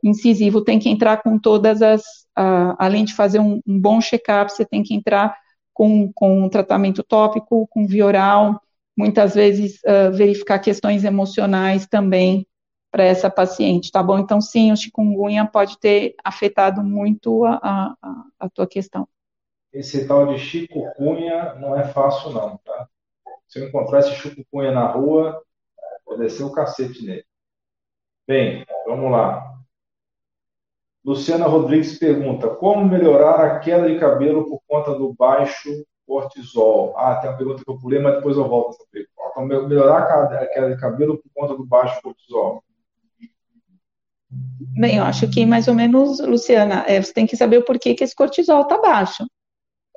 S2: incisivo, tem que entrar com todas as, uh, além de fazer um, um bom check-up, você tem que entrar com, com um tratamento tópico, com via oral, muitas vezes uh, verificar questões emocionais também para essa paciente, tá bom? Então, sim, o chikungunya pode ter afetado muito a, a, a tua questão.
S1: Esse tal de chikungunya não é fácil não, tá? Se eu encontrar esse chikungunya na rua, vou descer o cacete nele. Bem, vamos lá. Luciana Rodrigues pergunta: como melhorar a queda de cabelo por conta do baixo cortisol? Ah, tem uma pergunta que eu pulei, mas depois eu volto. Então, melhorar a queda de cabelo por conta do baixo cortisol.
S2: Bem, eu acho que mais ou menos, Luciana, é, você tem que saber o porquê que esse cortisol está baixo.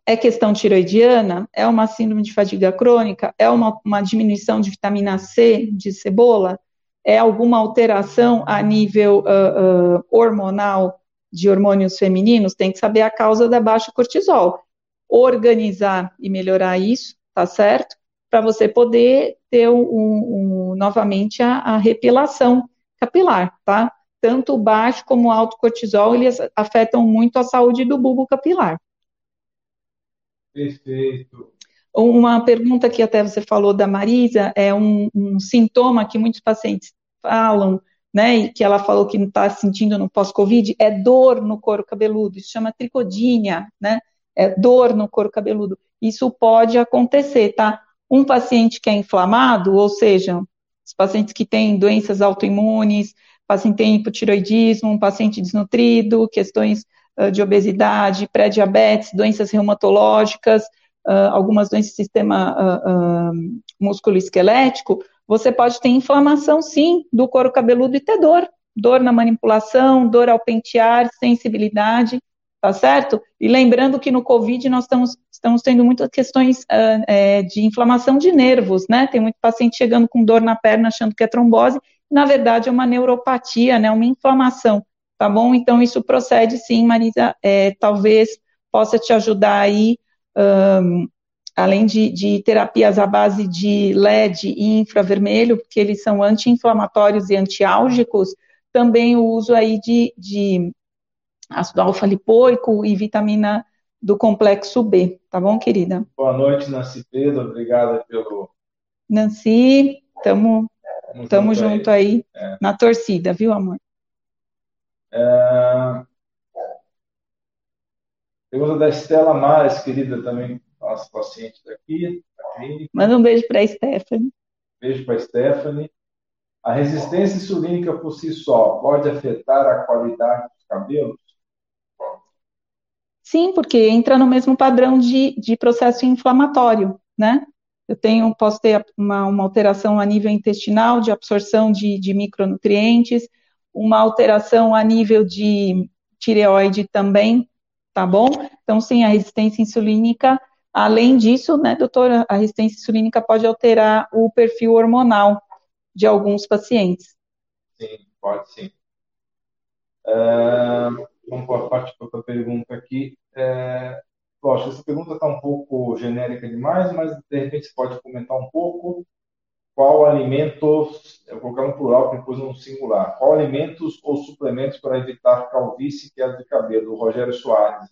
S2: É questão tiroidiana? É uma síndrome de fadiga crônica? É uma, uma diminuição de vitamina C, de cebola? É alguma alteração a nível uh, uh, hormonal de hormônios femininos, tem que saber a causa da baixa cortisol. Organizar e melhorar isso, tá certo? Para você poder ter um, um, novamente a, a repilação capilar, tá? Tanto o baixo como o alto cortisol, eles afetam muito a saúde do bulbo capilar.
S1: Perfeito.
S2: Uma pergunta que até você falou da Marisa, é um, um sintoma que muitos pacientes falam, né, e que ela falou que não está sentindo no pós-Covid, é dor no couro cabeludo, isso chama tricodínia, né, é dor no couro cabeludo. Isso pode acontecer, tá? Um paciente que é inflamado, ou seja, os pacientes que têm doenças autoimunes, paciente tem hipotiroidismo, um paciente desnutrido, questões de obesidade, pré-diabetes, doenças reumatológicas, algumas doenças do sistema musculoesquelético, você pode ter inflamação, sim, do couro cabeludo e ter dor. Dor na manipulação, dor ao pentear, sensibilidade, tá certo? E lembrando que no Covid nós estamos, estamos tendo muitas questões uh, é, de inflamação de nervos, né? Tem muito paciente chegando com dor na perna achando que é trombose, na verdade é uma neuropatia, né? Uma inflamação, tá bom? Então isso procede sim, Marisa, é, talvez possa te ajudar aí um, além de, de, terapias à base de LED e infravermelho, porque eles são anti-inflamatórios e antiálgicos, também o uso aí de, de ácido alfa-lipoico e vitamina do complexo B, tá bom, querida?
S1: Boa noite, Nancy Pedro, obrigada pelo...
S2: Nancy, tamo, tamo junto aí, aí é. na torcida, viu, amor?
S1: É... Pergunta da Estela Mares, querida, também nossa paciente daqui, da clínica.
S2: Manda um beijo para a Stephanie.
S1: Beijo para a Stephanie. A resistência insulínica por si só pode afetar a qualidade dos cabelos?
S2: Sim, porque entra no mesmo padrão de, de processo inflamatório, né? Eu tenho, posso ter uma, uma alteração a nível intestinal, de absorção de, de micronutrientes, uma alteração a nível de tireoide também, tá bom? Então, sim, a resistência insulínica Além disso, né, doutora, a resistência insulínica pode alterar o perfil hormonal de alguns pacientes.
S1: Sim, pode sim. É, vamos para outra pergunta aqui. É, lógico, essa pergunta está um pouco genérica demais, mas de repente você pode comentar um pouco. qual alimentos, eu vou colocar no plural, depois no singular, qual alimentos ou suplementos para evitar calvície e queda de cabelo? O Rogério Soares.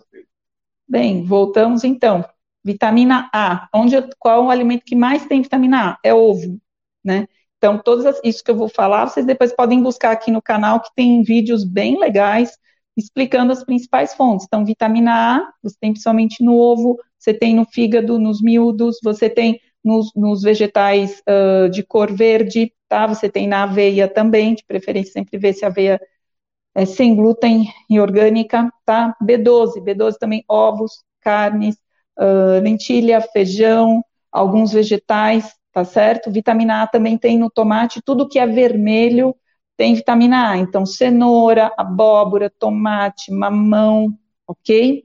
S2: Bem, voltamos então. Vitamina A. Onde, qual o alimento que mais tem vitamina A? É ovo, né? Então, todas isso que eu vou falar, vocês depois podem buscar aqui no canal, que tem vídeos bem legais explicando as principais fontes. Então, vitamina A, você tem principalmente no ovo, você tem no fígado, nos miúdos, você tem nos, nos vegetais uh, de cor verde, tá? Você tem na aveia também, de preferência sempre ver se a aveia é sem glúten e orgânica, tá? B12, B12 também ovos, carnes, uh, lentilha, feijão, alguns vegetais, tá certo? Vitamina A também tem no tomate, tudo que é vermelho tem vitamina A. Então, cenoura, abóbora, tomate, mamão, ok?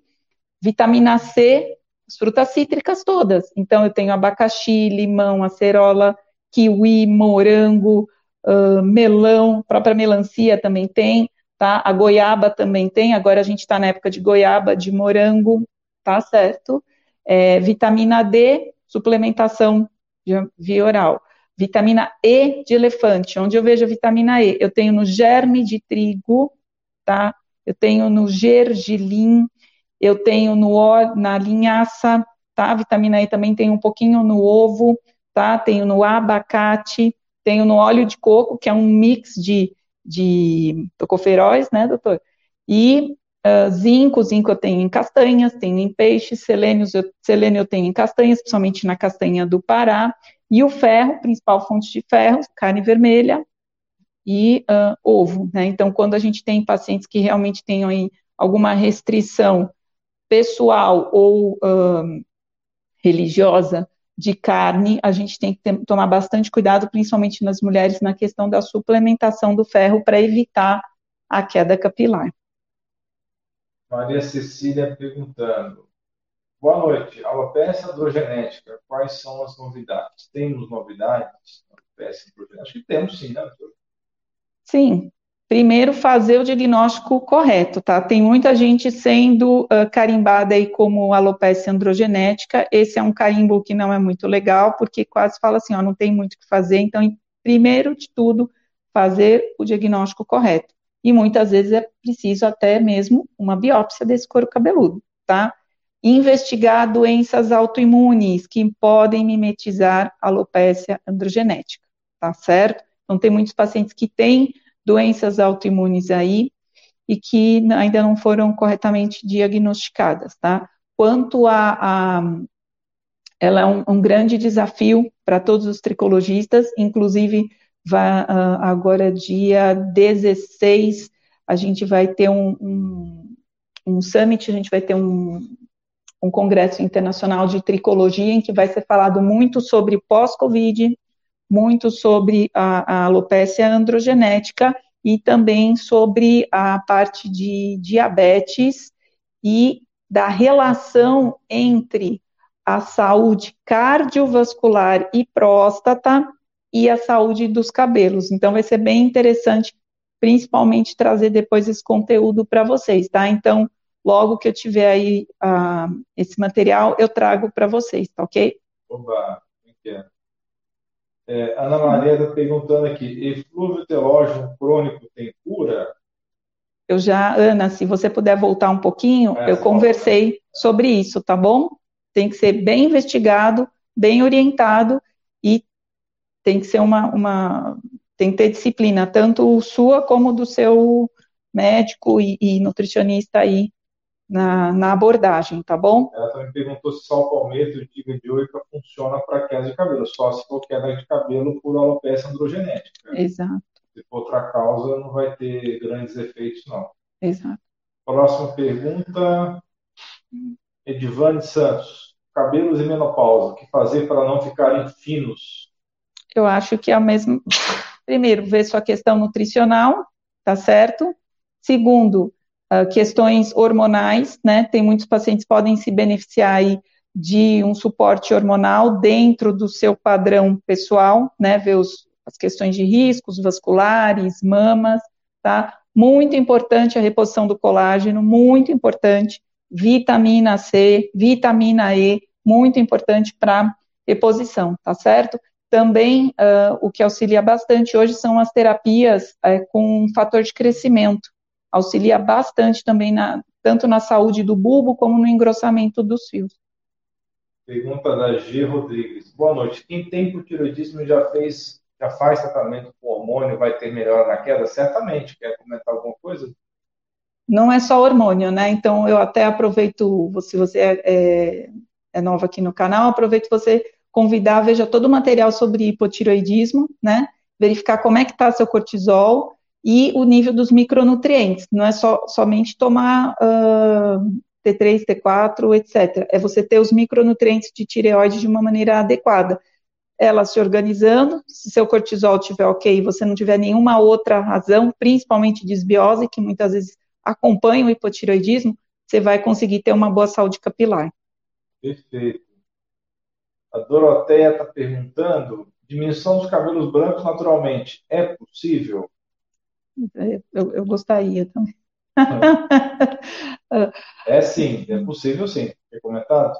S2: Vitamina C, as frutas cítricas todas. Então, eu tenho abacaxi, limão, acerola, kiwi, morango, uh, melão, própria melancia também tem, tá? A goiaba também tem. Agora a gente está na época de goiaba, de morango, tá certo? É, vitamina D, suplementação via oral. Vitamina E de elefante, onde eu vejo a vitamina E? Eu tenho no germe de trigo, tá? Eu tenho no gergelim, eu tenho no, na linhaça, tá? Vitamina E também tem um pouquinho no ovo, tá? Tenho no abacate, tenho no óleo de coco, que é um mix de, de tocoferóis, né, doutor? E uh, zinco, zinco eu tenho em castanhas, tenho em peixes, selênio eu, selênio eu tenho em castanhas, principalmente na castanha do Pará, e o ferro, principal fonte de ferro, carne vermelha e uh, ovo, né? Então, quando a gente tem pacientes que realmente tenham aí alguma restrição pessoal ou uh, religiosa de carne, a gente tem que ter, tomar bastante cuidado, principalmente nas mulheres, na questão da suplementação do ferro para evitar a queda capilar.
S1: Maria Cecília perguntando: Boa noite. Alopecia androgenética, quais são as novidades? Temos novidades alopecia? Acho que temos sim, né, doutor?
S2: Sim. Primeiro, fazer o diagnóstico correto, tá? Tem muita gente sendo uh, carimbada aí como alopecia androgenética. Esse é um carimbo que não é muito legal, porque quase fala assim, ó, não tem muito o que fazer. Então, primeiro de tudo, fazer o diagnóstico correto. E muitas vezes é preciso até mesmo uma biópsia desse couro cabeludo, tá? investigar doenças autoimunes que podem mimetizar alopecia androgenética, tá certo? Então, tem muitos pacientes que têm doenças autoimunes aí e que ainda não foram corretamente diagnosticadas, tá? Quanto a, a ela é um, um grande desafio para todos os tricologistas, inclusive vai, uh, agora dia 16, a gente vai ter um, um, um summit, a gente vai ter um, um congresso internacional de tricologia em que vai ser falado muito sobre pós-Covid, muito sobre a, a alopecia androgenética e também sobre a parte de diabetes e da relação entre a saúde cardiovascular e próstata e a saúde dos cabelos. Então vai ser bem interessante, principalmente trazer depois esse conteúdo para vocês, tá? Então Logo que eu tiver aí uh, esse material, eu trago para vocês, tá ok?
S1: Oba, é, é, Ana Maria está perguntando aqui, eflúvio telógeno crônico tem cura?
S2: Eu já, Ana, se você puder voltar um pouquinho, é, eu conversei sobre isso, tá bom? Tem que ser bem investigado, bem orientado e tem que ser uma, uma tem que ter disciplina, tanto sua como do seu médico e, e nutricionista aí na, na abordagem, tá bom?
S1: Ela também perguntou se só o palmito de tiga de oica funciona para queda de cabelo, só se for queda de cabelo por alopecia androgenética.
S2: Exato.
S1: Se for outra causa, não vai ter grandes efeitos, não.
S2: Exato.
S1: Próxima pergunta, Edivane Santos. Cabelos e menopausa, o que fazer para não ficarem finos?
S2: Eu acho que é o mesmo. Primeiro, ver sua questão nutricional, tá certo? Segundo, uh, questões hormonais, né? Tem muitos pacientes que podem se beneficiar aí de um suporte hormonal dentro do seu padrão pessoal, né? Ver os, as questões de riscos vasculares, mamas, tá? Muito importante a reposição do colágeno, muito importante. Vitamina C, vitamina E, muito importante para reposição, tá certo? Também uh, o que auxilia bastante hoje são as terapias uh, com fator de crescimento. Auxilia bastante também, na, tanto na saúde do bulbo como no engrossamento dos fios.
S1: Pergunta da G. Rodrigues. Boa noite. Quem tem hipotireoidismo já fez, já faz tratamento com hormônio, vai ter melhora na queda? Certamente. Quer comentar alguma coisa?
S2: Não é só hormônio, né? Então eu até aproveito, se você é, é, é nova aqui no canal, aproveito você convidar, veja todo o material sobre hipotiroidismo, né? Verificar como é que está seu cortisol e o nível dos micronutrientes. Não é só somente tomar uh, T3, T4, etc. É você ter os micronutrientes de tireoide de uma maneira adequada. Ela se organizando, se seu cortisol estiver ok e você não tiver nenhuma outra razão, principalmente desbiose, que muitas vezes acompanha o hipotireoidismo, você vai conseguir ter uma boa saúde capilar.
S1: Perfeito. A Doroteia está perguntando: diminuição dos cabelos brancos naturalmente é possível?
S2: Eu, eu gostaria também.
S1: é sim, é possível sim. Quer comentado?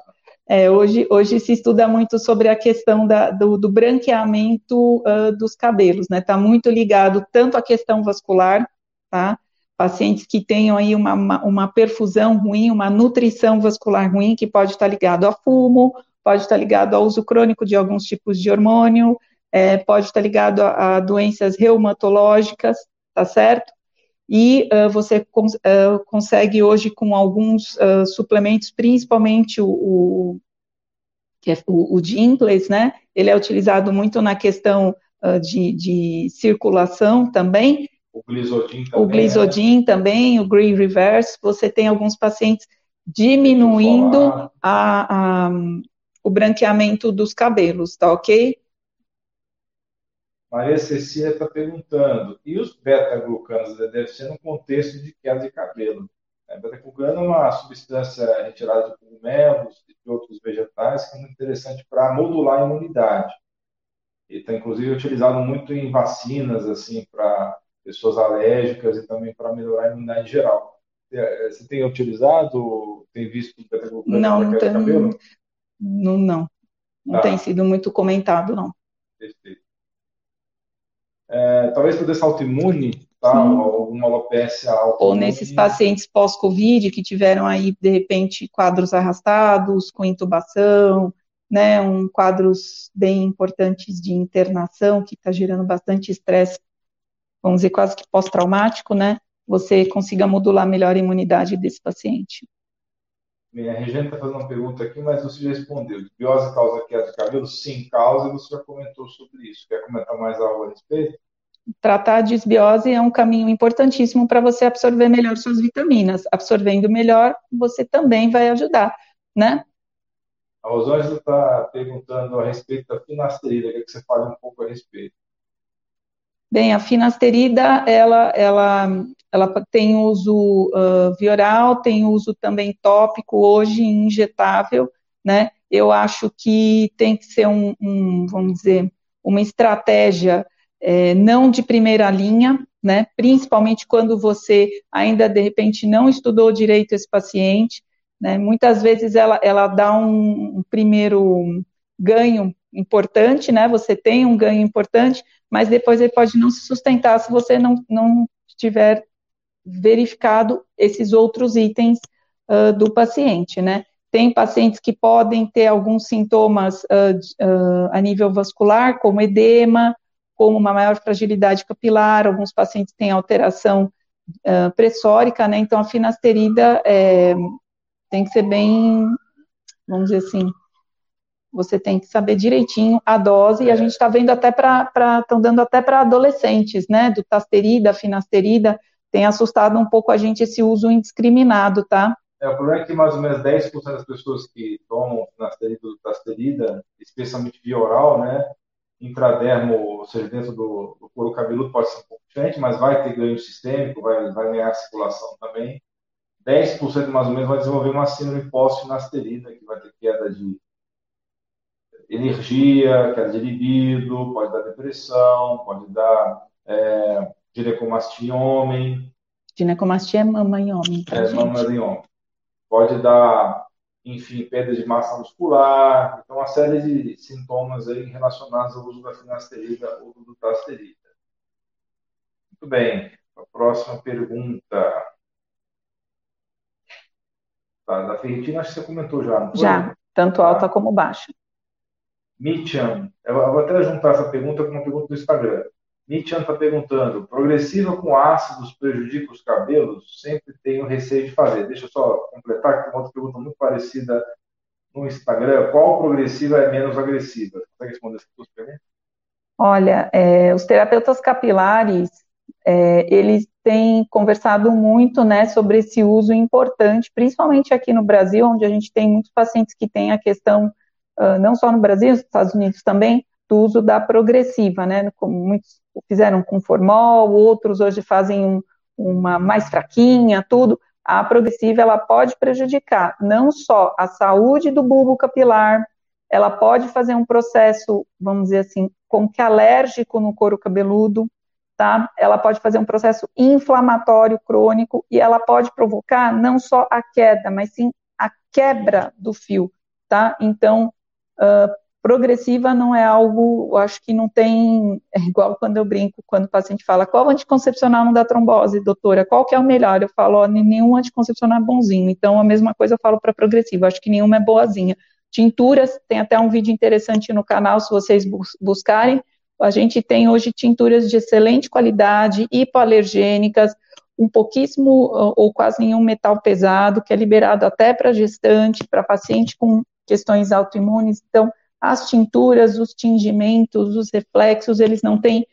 S2: É, hoje, hoje se estuda muito sobre a questão da, do, do, branqueamento uh, dos cabelos, né? Está muito ligado tanto à questão vascular, tá? Pacientes que tenham aí uma, uma, uma perfusão ruim, uma nutrição vascular ruim, que pode estar ligado a fumo, pode estar ligado ao uso crônico de alguns tipos de hormônio, é, pode estar ligado a, a, doenças reumatológicas, tá certo? E uh, você cons uh, consegue hoje com alguns uh, suplementos, principalmente o, o, que é o, né? Ele é utilizado muito na questão de, de, circulação também.
S1: O Glisodin também.
S2: O Glisodin né? também, o Green Reverse. Você tem alguns pacientes diminuindo a, a, o branqueamento dos cabelos, tá ok?
S1: Maria Cecília está perguntando, e os beta-glucanos deve ser no contexto de queda de cabelo? A beta-glucano é uma substância retirada de cogumelos e de outros vegetais que é muito interessante para modular a imunidade. E está, inclusive, utilizado muito em vacinas, assim, para pessoas alérgicas e também para melhorar a imunidade geral. Você tem utilizado, tem visto beta-glucano
S2: para queda de cabelo? Não, não. Não tá. tem sido muito comentado, não.
S1: Perfeito. É, talvez por doença autoimune, tá? alguma alopecia autoimune.
S2: Ou nesses pacientes pós-Covid que tiveram aí, de repente, quadros arrastados, com intubação, né, um quadros bem importantes de internação, que está gerando bastante estresse, vamos dizer, quase que pós-traumático, né, você consiga modular melhor a imunidade desse paciente.
S1: Bem, a Regina está fazendo uma pergunta aqui, mas você já respondeu. Biose causa queda de cabelo? Sim, causa, e você já comentou sobre isso. Quer comentar mais algo a respeito?
S2: Tratar a disbiose é um caminho importantíssimo para você absorver melhor suas vitaminas. Absorvendo melhor, você também vai ajudar, né?
S1: A Rosângela está perguntando a respeito da finasterida. Quer que você fale um pouco a respeito?
S2: Bem, a finasterida, ela, ela ela tem uso uh, via oral, tem uso também tópico, hoje injetável, né? Eu acho que tem que ser um, um vamos dizer, uma estratégia é, não de primeira linha, né? Principalmente quando você ainda de repente não estudou direito esse paciente, né? Muitas vezes ela, ela dá um, um primeiro ganho importante, né? Você tem um ganho importante, mas depois ele pode não se sustentar se você não, não tiver verificado esses outros itens uh, do paciente, né? Tem pacientes que podem ter alguns sintomas uh, a nível vascular, como edema, como uma maior fragilidade capilar, alguns pacientes têm alteração pressórica, né? Então, a finasterida é, tem que ser bem, vamos dizer assim, você tem que saber direitinho a dose, e a gente está vendo até para, estão dando até para adolescentes, né, do tasterida, finasterida, tem assustado um pouco a gente esse uso indiscriminado, tá?
S1: É, o problema é que mais ou menos 10% das pessoas que tomam finasterida especialmente via oral, né, intradermo, ou seja, dentro do, do couro cabeludo pode ser um pouco diferente, mas vai ter ganho sistêmico, vai, vai ganhar circulação também. 10% mais ou menos vai desenvolver uma síndrome pós-finasterida, que vai ter queda de energia, queda de libido, pode dar depressão, pode dar é, ginecomastia em homem.
S2: Ginecomastia é mama em homem.
S1: Tá, é, gente? mama em homem. Pode dar enfim, perda de massa muscular, então uma série de sintomas aí relacionados ao uso da finasterida ou do dutasterida. Muito bem, a próxima pergunta. Tá, da ferritina, acho que você comentou já, não
S2: foi? Já, tanto tá. alta como baixa.
S1: Mitcham, eu vou até juntar essa pergunta com uma pergunta do Instagram. Mitchan está perguntando: progressiva com ácidos prejudica os cabelos? Sempre tenho receio de fazer. Deixa eu só completar, que tem uma outra pergunta muito parecida no Instagram. Qual progressiva é menos agressiva? Consegue responder essa duas perguntas?
S2: Olha, é, os terapeutas capilares, é, eles têm conversado muito né, sobre esse uso importante, principalmente aqui no Brasil, onde a gente tem muitos pacientes que têm a questão, uh, não só no Brasil, nos Estados Unidos também, do uso da progressiva, né? Como muitos fizeram com formol, outros hoje fazem um, uma mais fraquinha, tudo. A progressiva ela pode prejudicar não só a saúde do bulbo capilar, ela pode fazer um processo, vamos dizer assim, como que alérgico no couro cabeludo, tá? Ela pode fazer um processo inflamatório crônico e ela pode provocar não só a queda, mas sim a quebra do fio, tá? Então, uh, progressiva não é algo, acho que não tem, é igual quando eu brinco, quando o paciente fala, qual anticoncepcional não dá trombose, doutora, qual que é o melhor? Eu falo, ó, nenhum anticoncepcional é bonzinho, então a mesma coisa eu falo para progressiva, acho que nenhuma é boazinha. Tinturas, tem até um vídeo interessante no canal, se vocês buscarem, a gente tem hoje tinturas de excelente qualidade, hipoalergênicas, um pouquíssimo ou quase nenhum metal pesado, que é liberado até para gestante, para paciente com questões autoimunes, então as tinturas, os tingimentos, os reflexos, eles não têm,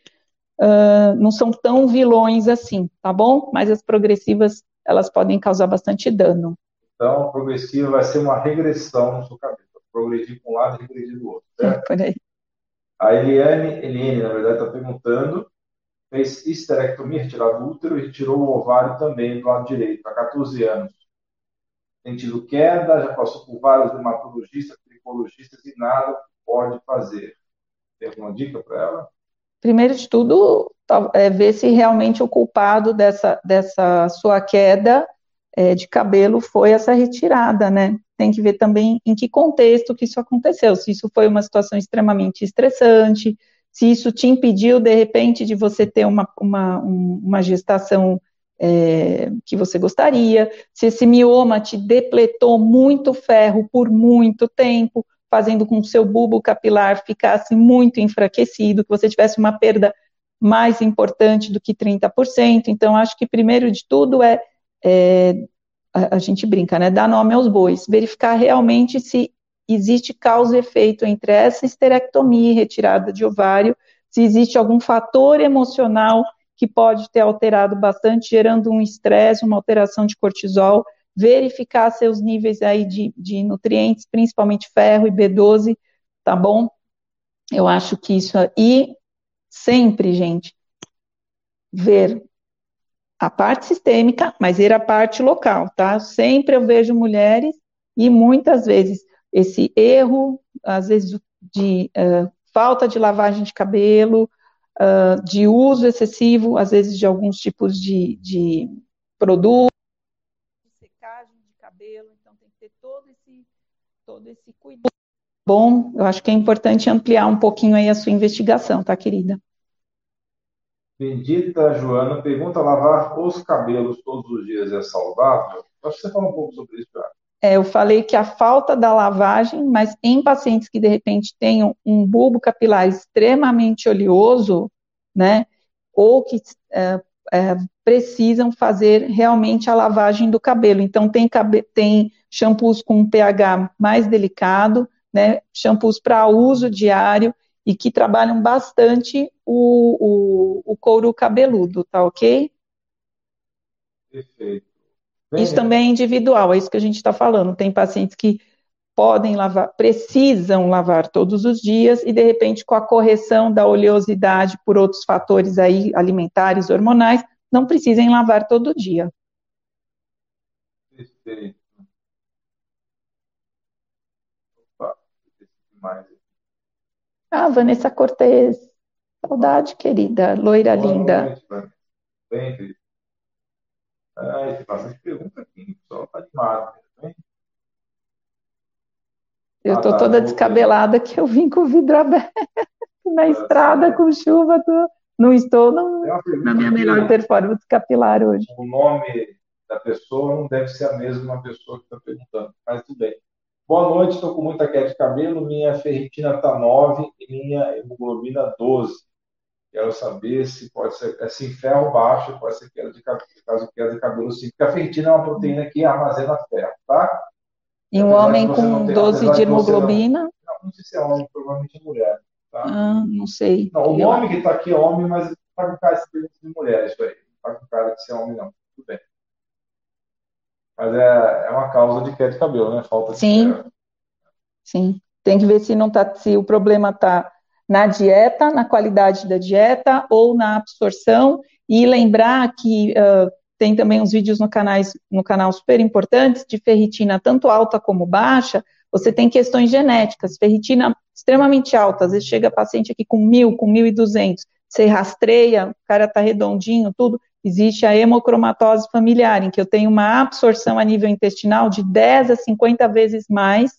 S2: uh, não são tão vilões assim, tá bom? Mas as progressivas, elas podem causar bastante dano.
S1: Então, a progressiva vai ser uma regressão no seu cabelo. Progredir para um lado e regredir do outro, certo? É,
S2: por aí.
S1: A Eliane, Eliane, na verdade, está perguntando, fez histerectomia, retirado o útero e retirou o ovário também do lado direito, há 14 anos. Tem tido queda, já passou por vários dermatologistas, psicologistas e nada pode fazer. Tem alguma dica para ela?
S2: Primeiro de tudo, é ver se realmente o culpado dessa, dessa sua queda é, de cabelo foi essa retirada, né? Tem que ver também em que contexto que isso aconteceu, se isso foi uma situação extremamente estressante, se isso te impediu, de repente, de você ter uma, uma, uma gestação é, que você gostaria, se esse mioma te depletou muito ferro por muito tempo, fazendo com que o seu bulbo capilar ficasse muito enfraquecido, que você tivesse uma perda mais importante do que 30%. Então, acho que primeiro de tudo é, é a, a, gente brinca, né? Dar nome aos bois, verificar realmente se existe causa e efeito entre essa esterectomia e retirada de ovário, se existe algum fator emocional que pode ter alterado bastante, gerando um estresse, uma alteração de cortisol, verificar seus níveis aí de, de nutrientes, principalmente ferro e B12, tá bom? Eu acho que isso e sempre, gente, ver a parte sistêmica, mas ver a parte local, tá? Sempre eu vejo mulheres e muitas vezes esse erro, às vezes de uh, falta de lavagem de cabelo, uh, de uso excessivo, às vezes, de alguns tipos de, de produtos, secagem de cabelo, então tem que ter todo esse, todo esse cuidado. Bom, eu acho que é importante ampliar um pouquinho aí a sua investigação, tá, querida?
S1: Bendita Joana pergunta: lavar os cabelos todos os dias é saudável? Acho que você fala um pouco sobre isso, cara.
S2: É, eu falei que a falta da lavagem, mas em pacientes que de repente tenham um bulbo capilar extremamente oleoso, né, ou que é, é, precisam fazer realmente a lavagem do cabelo. Então, tem, tem shampoos com pH mais delicado, né, shampoos para uso diário e que trabalham bastante o, o, o couro cabeludo, tá ok?
S1: Perfeito.
S2: Bem, isso também é individual, é isso que a gente está falando. Tem pacientes que podem lavar, precisam lavar todos os dias e de repente com a correção da oleosidade por outros fatores aí alimentares, hormonais, não precisem lavar todo dia.
S1: Perfeito. Opa, mais.
S2: Ah, Vanessa Cortez. Saudade, querida, loira Boa linda. Noite,
S1: Bem, querida. Ah, tem bastante pergunta aqui, o pessoal está animado. Né?
S2: Eu estou ah, tá, toda descabelada que eu vim com o vidro aberto na é, estrada com chuva. Tô... Não estou no, na minha melhor performance capilar hoje.
S1: O nome da pessoa não deve ser a mesma pessoa que está perguntando, mas tudo bem. Boa noite, estou com muita queda de cabelo, minha ferritina está 9 e minha hemoglobina 12. Quero saber se pode ser, assim, ferro baixo, pode ser queda de cabelo, caso queda de cabelo sim, porque a ferritina é uma proteína que armazena ferro, tá?
S2: E um homem com 12 de hemoglobina? Não,
S1: não, sei se é homem, provavelmente é mulher. Tá?
S2: Ah, não sei.
S1: Não, o nome que está aqui é homem, mas está com cara de mulher, isso aí. Não está com cara de ser homem, não. Tudo bem. Mas é, é uma causa de queda de cabelo, né? Falta de
S2: Sim. Sim. Tem que ver se não tá, se o problema está na dieta, na qualidade da dieta ou na absorção. E lembrar que uh, tem também uns vídeos no, canais, no canal super importantes de ferritina, tanto alta como baixa, você tem questões genéticas, ferritina extremamente alta, às vezes chega paciente aqui com mil, com mil e duzentos, você rastreia, o cara tá redondinho, tudo, existe a hemocromatose familiar, em que eu tenho uma absorção a nível intestinal de 10 a 50 vezes mais,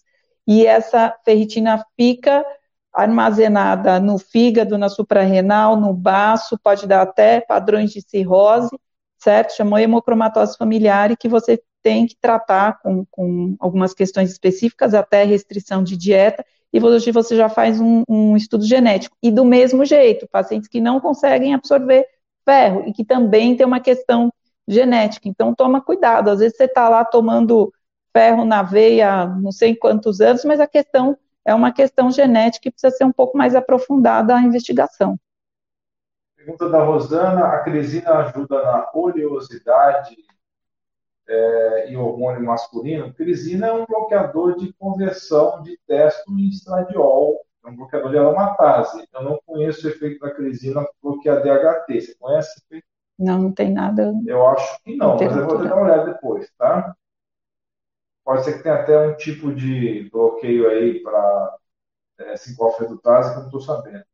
S2: e essa ferritina fica armazenada no fígado, na suprarrenal, no baço, pode dar até padrões de cirrose, certo? Chamou hemocromatose familiar e que você tem que tratar com, com algumas questões específicas, até restrição de dieta, e hoje você já faz um, um, estudo genético. E do mesmo jeito, pacientes que não conseguem absorver ferro e que também tem uma questão genética. Então, toma cuidado. Às vezes você está lá tomando ferro na veia não sei quantos anos, mas a questão é uma questão genética e precisa ser um pouco mais aprofundada a investigação.
S1: Pergunta da Rosana: a cresina ajuda na oleosidade é, e hormônio masculino? Cresina é um bloqueador de conversão de testo em estradiol, é um bloqueador de aromatase. Eu não conheço o efeito da cresina bloquear DHT. Você conhece?
S2: Não, não tem nada.
S1: Eu acho que não, mas eu vou dar uma olhada depois, tá? Pode ser que tenha até um tipo de bloqueio aí para é, 5-alfa-redutase que eu não estou sabendo.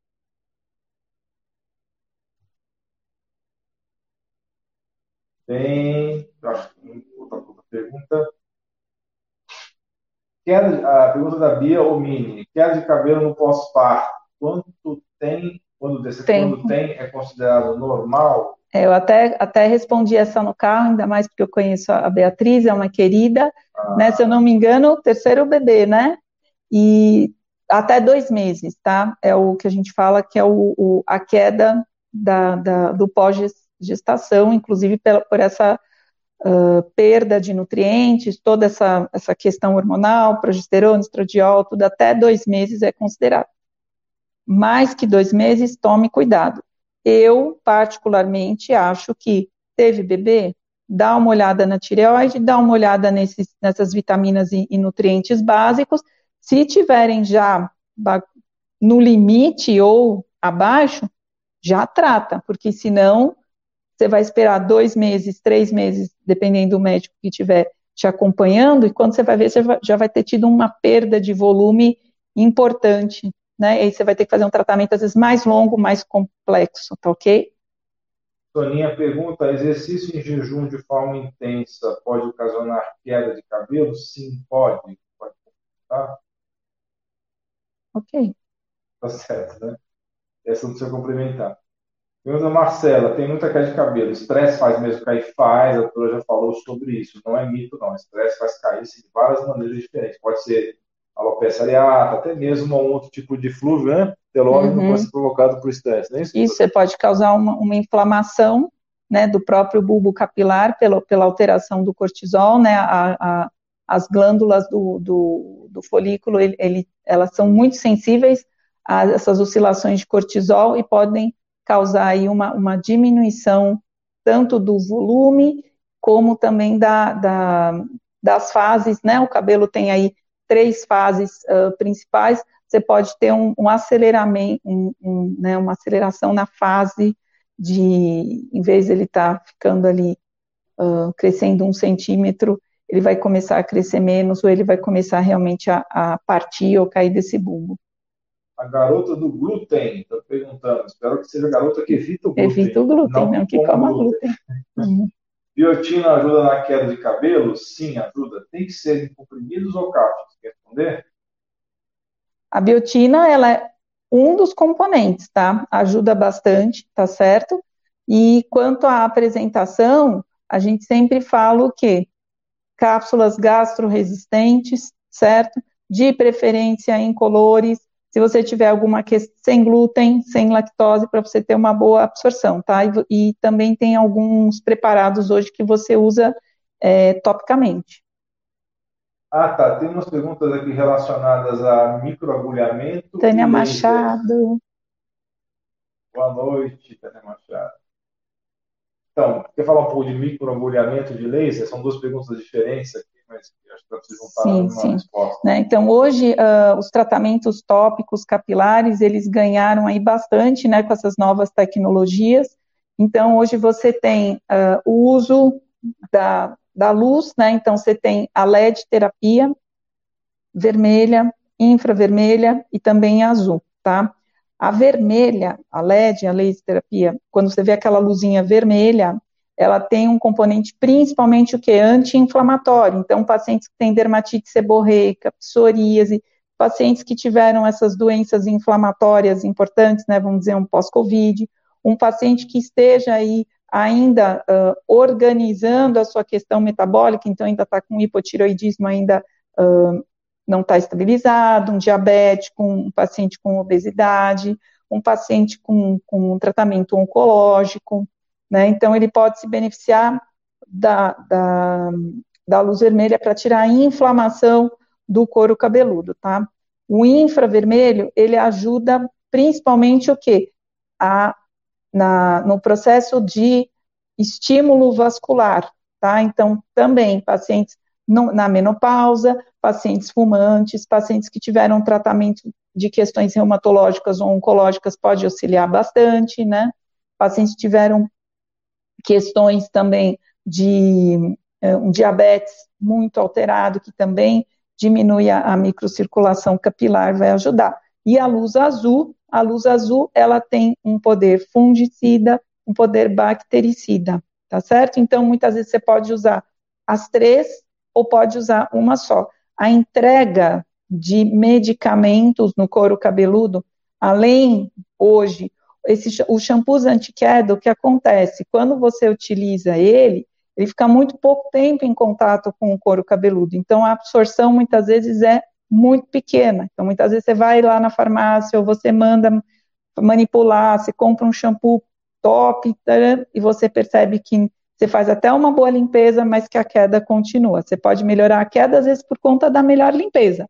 S1: Tem. Acho que outra, outra pergunta. Queda, a pergunta da Bia Omini. Queda de cabelo no pós-parto. Quanto tem? Quando, desse, tem. quando tem, é considerado normal?
S2: É, eu até, até respondi essa no carro, ainda mais porque eu conheço a Beatriz, é uma querida, né? Se eu não me engano, terceiro bebê, né? E até dois meses, tá? É o que a gente fala que é o, o a queda da, da do pós-gestação, inclusive por, por essa uh, perda de nutrientes, toda essa, essa questão hormonal, progesterona, estradiol, tudo até dois meses é considerado. Mais que dois meses, tome cuidado. Eu, particularmente, acho que teve bebê, dá uma olhada na tireoide, dá uma olhada nesses, nessas vitaminas e, e nutrientes básicos. Se tiverem já no limite ou abaixo, já trata, porque senão você vai esperar dois meses, três meses, dependendo do médico que estiver te acompanhando, e quando você vai ver, você já vai ter tido uma perda de volume importante né? E aí você vai ter que fazer um tratamento, às vezes, mais longo, mais complexo, tá ok?
S1: Toninha pergunta: exercício em jejum de forma intensa pode ocasionar queda de cabelo? Sim, pode. Pode, tá?
S2: Ok.
S1: Tá certo, né? Essa não precisa complementar. Pergunta Marcela: tem muita queda de cabelo. Estresse faz mesmo cair? Faz. A doutora já falou sobre isso. Não é mito, não. Estresse faz cair de várias maneiras diferentes. Pode ser alopecia areata, até mesmo um outro tipo de flúvio, né? Telógeno uhum. pode ser provocado por estresse, não é
S2: isso? Isso, você pode causar uma, uma inflamação, né, do próprio bulbo capilar pela, pela alteração do cortisol, né, a, a, as glândulas do, do, do folículo, ele, ele, elas são muito sensíveis a essas oscilações de cortisol e podem causar aí uma, uma diminuição tanto do volume como também da, da, das fases, né, o cabelo tem aí três fases uh, principais, você pode ter um, um aceleramento, um, um, né, uma aceleração na fase de, em vez de ele estar tá ficando ali uh, crescendo um centímetro, ele vai começar a crescer menos, ou ele vai começar realmente a, a partir ou cair desse bulbo.
S1: A garota do glúten está perguntando, espero que seja a garota que evita o glúten.
S2: Evita o glúten, não, não que coma glúten. glúten.
S1: Biotina ajuda na queda de cabelo? Sim, ajuda. Tem que ser em comprimidos ou cápsulas? Quer responder?
S2: A biotina, ela é um dos componentes, tá? Ajuda bastante, tá certo? E quanto à apresentação, a gente sempre fala o quê? Cápsulas gastroresistentes, certo? De preferência incolores. Se você tiver alguma questão sem glúten, sem lactose, para você ter uma boa absorção, tá? E, e, também tem alguns preparados hoje que você usa é, topicamente.
S1: Ah, tá. Tem umas perguntas aqui relacionadas a microagulhamento.
S2: Tânia Machado.
S1: Boa noite, Tânia Machado. Então, quer falar um pouco de microagulhamento de laser? São duas perguntas diferentes aqui, mas acho que dá para juntar sim, numa sim. resposta.
S2: Né? Então, hoje, uh, os tratamentos tópicos capilares, eles ganharam aí bastante, né, com essas novas tecnologias. Então, hoje você tem uh, o uso da, da luz, né? Então você tem a LED terapia vermelha, infravermelha e também azul, tá? A vermelha, a LED, a laser terapia, quando você vê aquela luzinha vermelha, ela tem um componente principalmente o que? Anti-inflamatório. Então, pacientes que têm dermatite seborreica, psoríase, pacientes que tiveram essas doenças inflamatórias importantes, né, vamos dizer, um pós-Covid, um paciente que esteja aí ainda uh, organizando a sua questão metabólica, então ainda está com hipotiroidismo, ainda uh, não está estabilizado, um diabético, um paciente com obesidade, um paciente com, com um tratamento oncológico, né? Então ele pode se beneficiar da, da, da luz vermelha para tirar a inflamação do couro cabeludo, tá? O infravermelho, ele ajuda principalmente o quê? A na, no processo de estímulo vascular, tá? Então, também pacientes no, na menopausa, pacientes fumantes, pacientes que tiveram tratamento de questões reumatológicas ou oncológicas pode auxiliar bastante, né? Pacientes que tiveram questões também de uh, um diabetes muito alterado, que também diminui a, a microcirculação capilar, vai ajudar. E a luz azul, a luz azul, ela tem um poder fungicida, um poder bactericida, tá certo? Então, muitas vezes você pode usar as três ou pode usar uma só. A entrega de medicamentos no couro cabeludo, além hoje, esse, o shampoo anti-queda, o que acontece? Quando você utiliza ele, ele fica muito pouco tempo em contato com o couro cabeludo. Então, a absorção muitas vezes é muito pequena. Então, muitas vezes você vai lá na farmácia ou você manda manipular, você compra um shampoo top e você percebe que você faz até uma boa limpeza, mas que a queda continua. Você pode melhorar a queda, às vezes, por conta da melhor limpeza,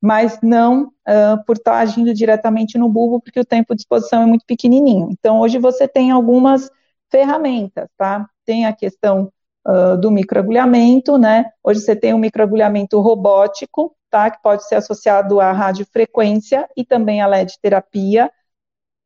S2: mas não uh, por estar agindo diretamente no bulbo, porque o tempo de exposição é muito pequenininho. Então, hoje você tem algumas ferramentas, tá? Tem a questão uh, do microagulhamento, né? Hoje você tem um microagulhamento robótico, tá? Que pode ser associado à radiofrequência e também à LED terapia.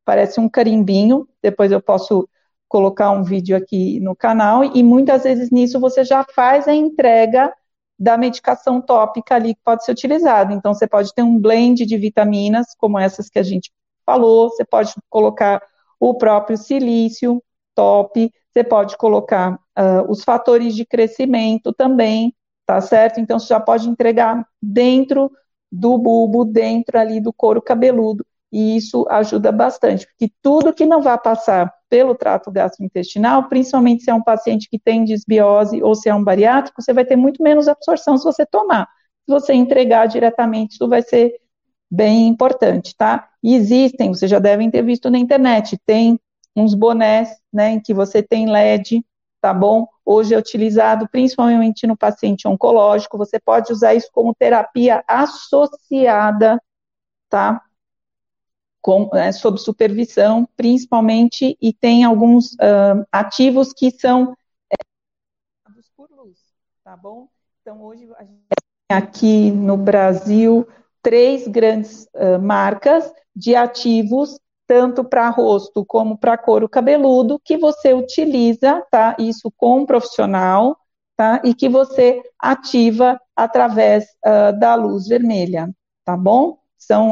S2: Parece um carimbinho, depois eu posso colocar um vídeo aqui no canal, e muitas vezes nisso você já faz a entrega da medicação tópica ali que pode ser utilizada. Então, você pode ter um blend de vitaminas, como essas que a gente falou, você pode colocar o próprio silício top, você pode colocar uh, os fatores de crescimento também, tá certo? Então você já pode entregar dentro do bulbo, dentro ali do couro cabeludo, e isso ajuda bastante, porque tudo que não vai passar pelo trato gastrointestinal, principalmente se é um paciente que tem desbiose ou se é um bariátrico, você vai ter muito menos absorção se você tomar. Se você entregar diretamente, isso vai ser bem importante, tá? E existem, vocês já devem ter visto na internet, tem uns bonés, né, em que você tem LED, tá bom? Hoje é utilizado principalmente no paciente oncológico, você pode usar isso como terapia associada, tá? Com, é, sob supervisão, principalmente, e tem alguns uh, ativos que são é, por luz, tá bom? Então, hoje a gente tem aqui no Brasil três grandes uh, marcas de ativos tanto para rosto como para couro cabeludo, que você utiliza, tá? Isso com um profissional, tá? E que você ativa através uh, da luz vermelha, tá bom? São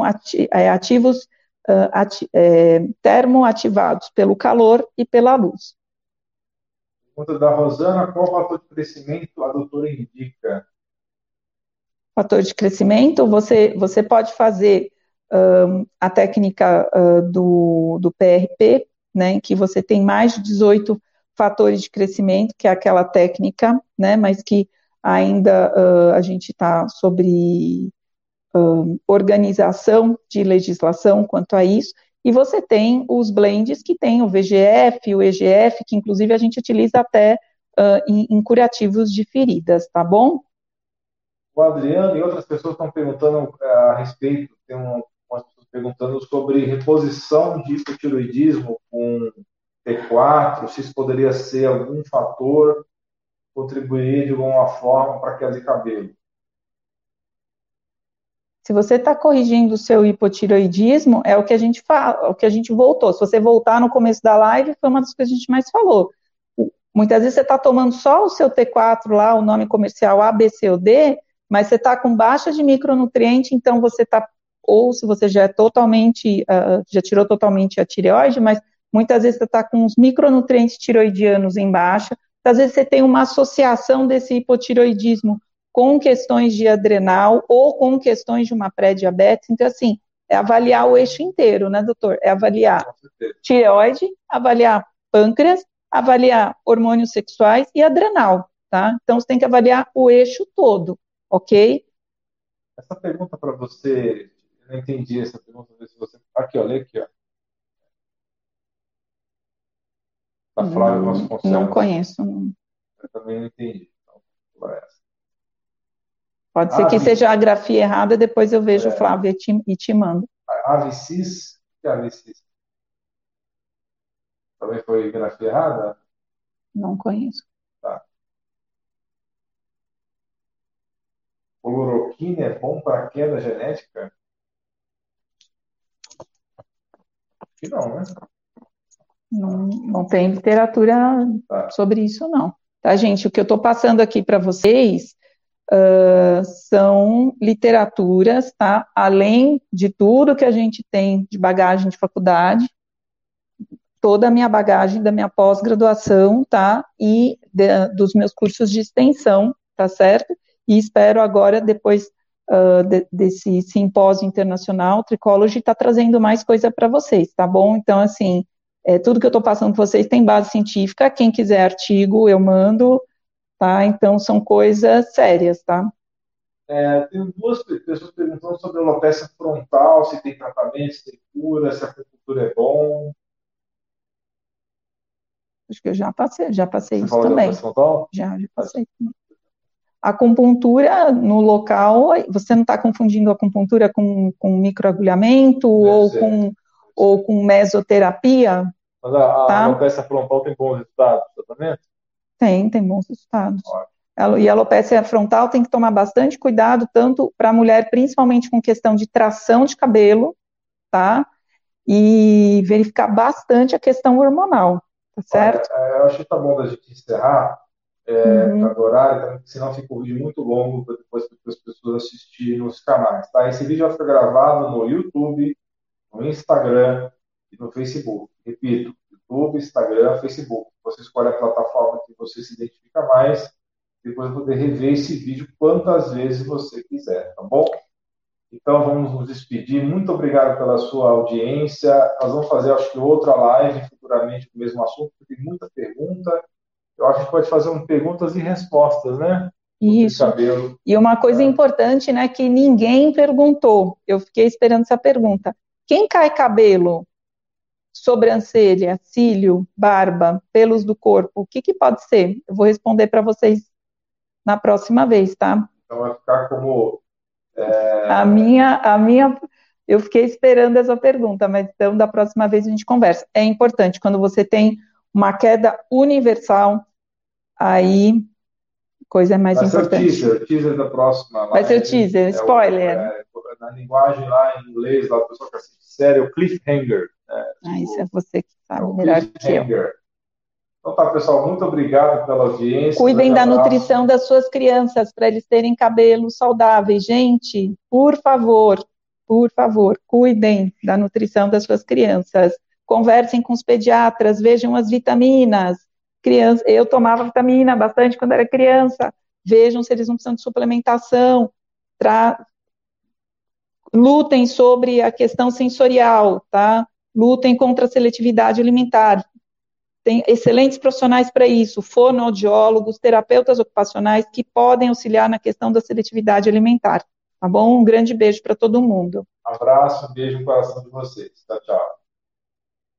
S2: é, ativos uh, é, termoativados pelo calor e pela luz.
S1: Pergunta da Rosana, qual fator de crescimento a doutora indica?
S2: Fator de crescimento, você, você pode fazer a técnica uh, do, do PRP, né, que você tem mais de 18 fatores de crescimento, que é aquela técnica, né, mas que ainda uh, a gente está sobre organização de legislação quanto a isso, e você tem os blends que tem o VGF, o EGF, que inclusive a gente utiliza até em, em curativos de feridas, tá bom?
S1: O Adriano e outras pessoas estão perguntando eh, a respeito, tem um, umas pessoas perguntando sobre reposição de hipotiroidismo com T4, se isso poderia ser algum fator contribuir de alguma forma para queda de cabelo.
S2: Se você está corrigindo o seu hipotiroidismo, é o que a gente fala, o que a gente voltou. Se você voltar no começo da live, foi uma das coisas que a gente mais falou. Muitas vezes você está tomando só o seu T4 lá, o nome comercial A, B, C ou D, mas você está com baixa de micronutriente, então você está, ou se você já é totalmente, uh, já tirou totalmente a tireoide, mas muitas vezes você está com os micronutrientes tiroidianos em baixa, às vezes você tem uma associação desse hipotiroidismo com questões de adrenal ou com questões de uma pré-diabetes, então assim, é avaliar o eixo inteiro, né, doutor? É avaliar tireoide, avaliar pâncreas, avaliar hormônios sexuais e adrenal, tá? Então você tem que avaliar o eixo todo ok?
S1: Essa pergunta para você, eu não entendi essa pergunta, ver se você. Aqui, olha aqui, ó.
S2: Da Flávia Vasconcelos. Não conheço.
S1: Eu também não entendi. Então, essa.
S2: Pode ser que seja a grafia errada, depois eu vejo é. Flávia e te, e te mando.
S1: Avicis? O que é Avicis? Também foi grafia errada?
S2: Não conheço.
S1: cloroquina é bom para queda genética? Que não, né?
S2: Não, não tem literatura tá. sobre isso, não. Tá, gente? O que eu estou passando aqui para vocês uh, são literaturas, tá? Além de tudo que a gente tem de bagagem de faculdade, toda a minha bagagem da minha pós-graduação, tá? E de, dos meus cursos de extensão, tá certo? e espero agora, depois uh, de, desse simpósio internacional, Tricology está trazendo mais coisa para vocês, tá bom? Então, assim, é, tudo que eu estou passando para vocês tem base científica, quem quiser artigo, eu mando, tá? Então, são coisas sérias, tá?
S1: É, tem duas pessoas perguntando sobre a alopecia frontal, se tem tratamento, se tem cura, se a acupuntura é bom.
S2: Acho que eu já passei, já passei Você isso também. Já, já passei. Acupuntura no local, você não está confundindo acupuntura com, com microagulhamento ou com, ou com mesoterapia?
S1: Mas a, tá? a alopecia frontal tem bons resultados tratamento?
S2: Tem, tem bons resultados. E a alopecia frontal tem que tomar bastante cuidado, tanto para a mulher, principalmente com questão de tração de cabelo, tá? E verificar bastante a questão hormonal, tá certo?
S1: Olha, é, eu acho que tá bom da gente encerrar é, uhum. horário, senão fica um vídeo muito longo depois para as pessoas assistirem nos canais. Tá? Esse vídeo vai ficar gravado no YouTube, no Instagram e no Facebook. Repito, YouTube, Instagram, Facebook. Você escolhe a plataforma que você se identifica mais, depois poder rever esse vídeo quantas vezes você quiser, tá bom? Então vamos nos despedir. Muito obrigado pela sua audiência. Nós vamos fazer, acho que, outra live futuramente com o mesmo assunto, porque tem muita pergunta eu acho que pode fazer um perguntas e respostas, né?
S2: Isso. E uma coisa é. importante, né, que ninguém perguntou. Eu fiquei esperando essa pergunta. Quem cai cabelo? Sobrancelha, cílio, barba, pelos do corpo, o que, que pode ser? Eu vou responder para vocês na próxima vez, tá?
S1: Então vai ficar como.
S2: É... A minha, a minha, eu fiquei esperando essa pergunta, mas então da próxima vez a gente conversa. É importante quando você tem uma queda universal, aí coisa é mais Vai importante.
S1: Ser o teaser, teaser da próxima.
S2: Vai ser o teaser, é spoiler. O, é,
S1: na linguagem lá em inglês, lá o pessoal que assiste série, o cliffhanger.
S2: Né? Ah, isso é você que sabe é melhor que eu.
S1: Então tá, pessoal, muito obrigado pela audiência.
S2: Cuidem da nutrição das suas crianças para eles terem cabelos saudáveis. Gente, por favor, por favor, cuidem da nutrição das suas crianças. Conversem com os pediatras, vejam as vitaminas, criança, eu tomava vitamina bastante quando era criança. Vejam se eles não precisam de suplementação. Tra... lutem sobre a questão sensorial, tá? Lutem contra a seletividade alimentar. Tem excelentes profissionais para isso, fonoaudiólogos, terapeutas ocupacionais que podem auxiliar na questão da seletividade alimentar. Tá bom? Um grande beijo para todo mundo.
S1: Abraço, beijo no coração de vocês. Tchau, tchau.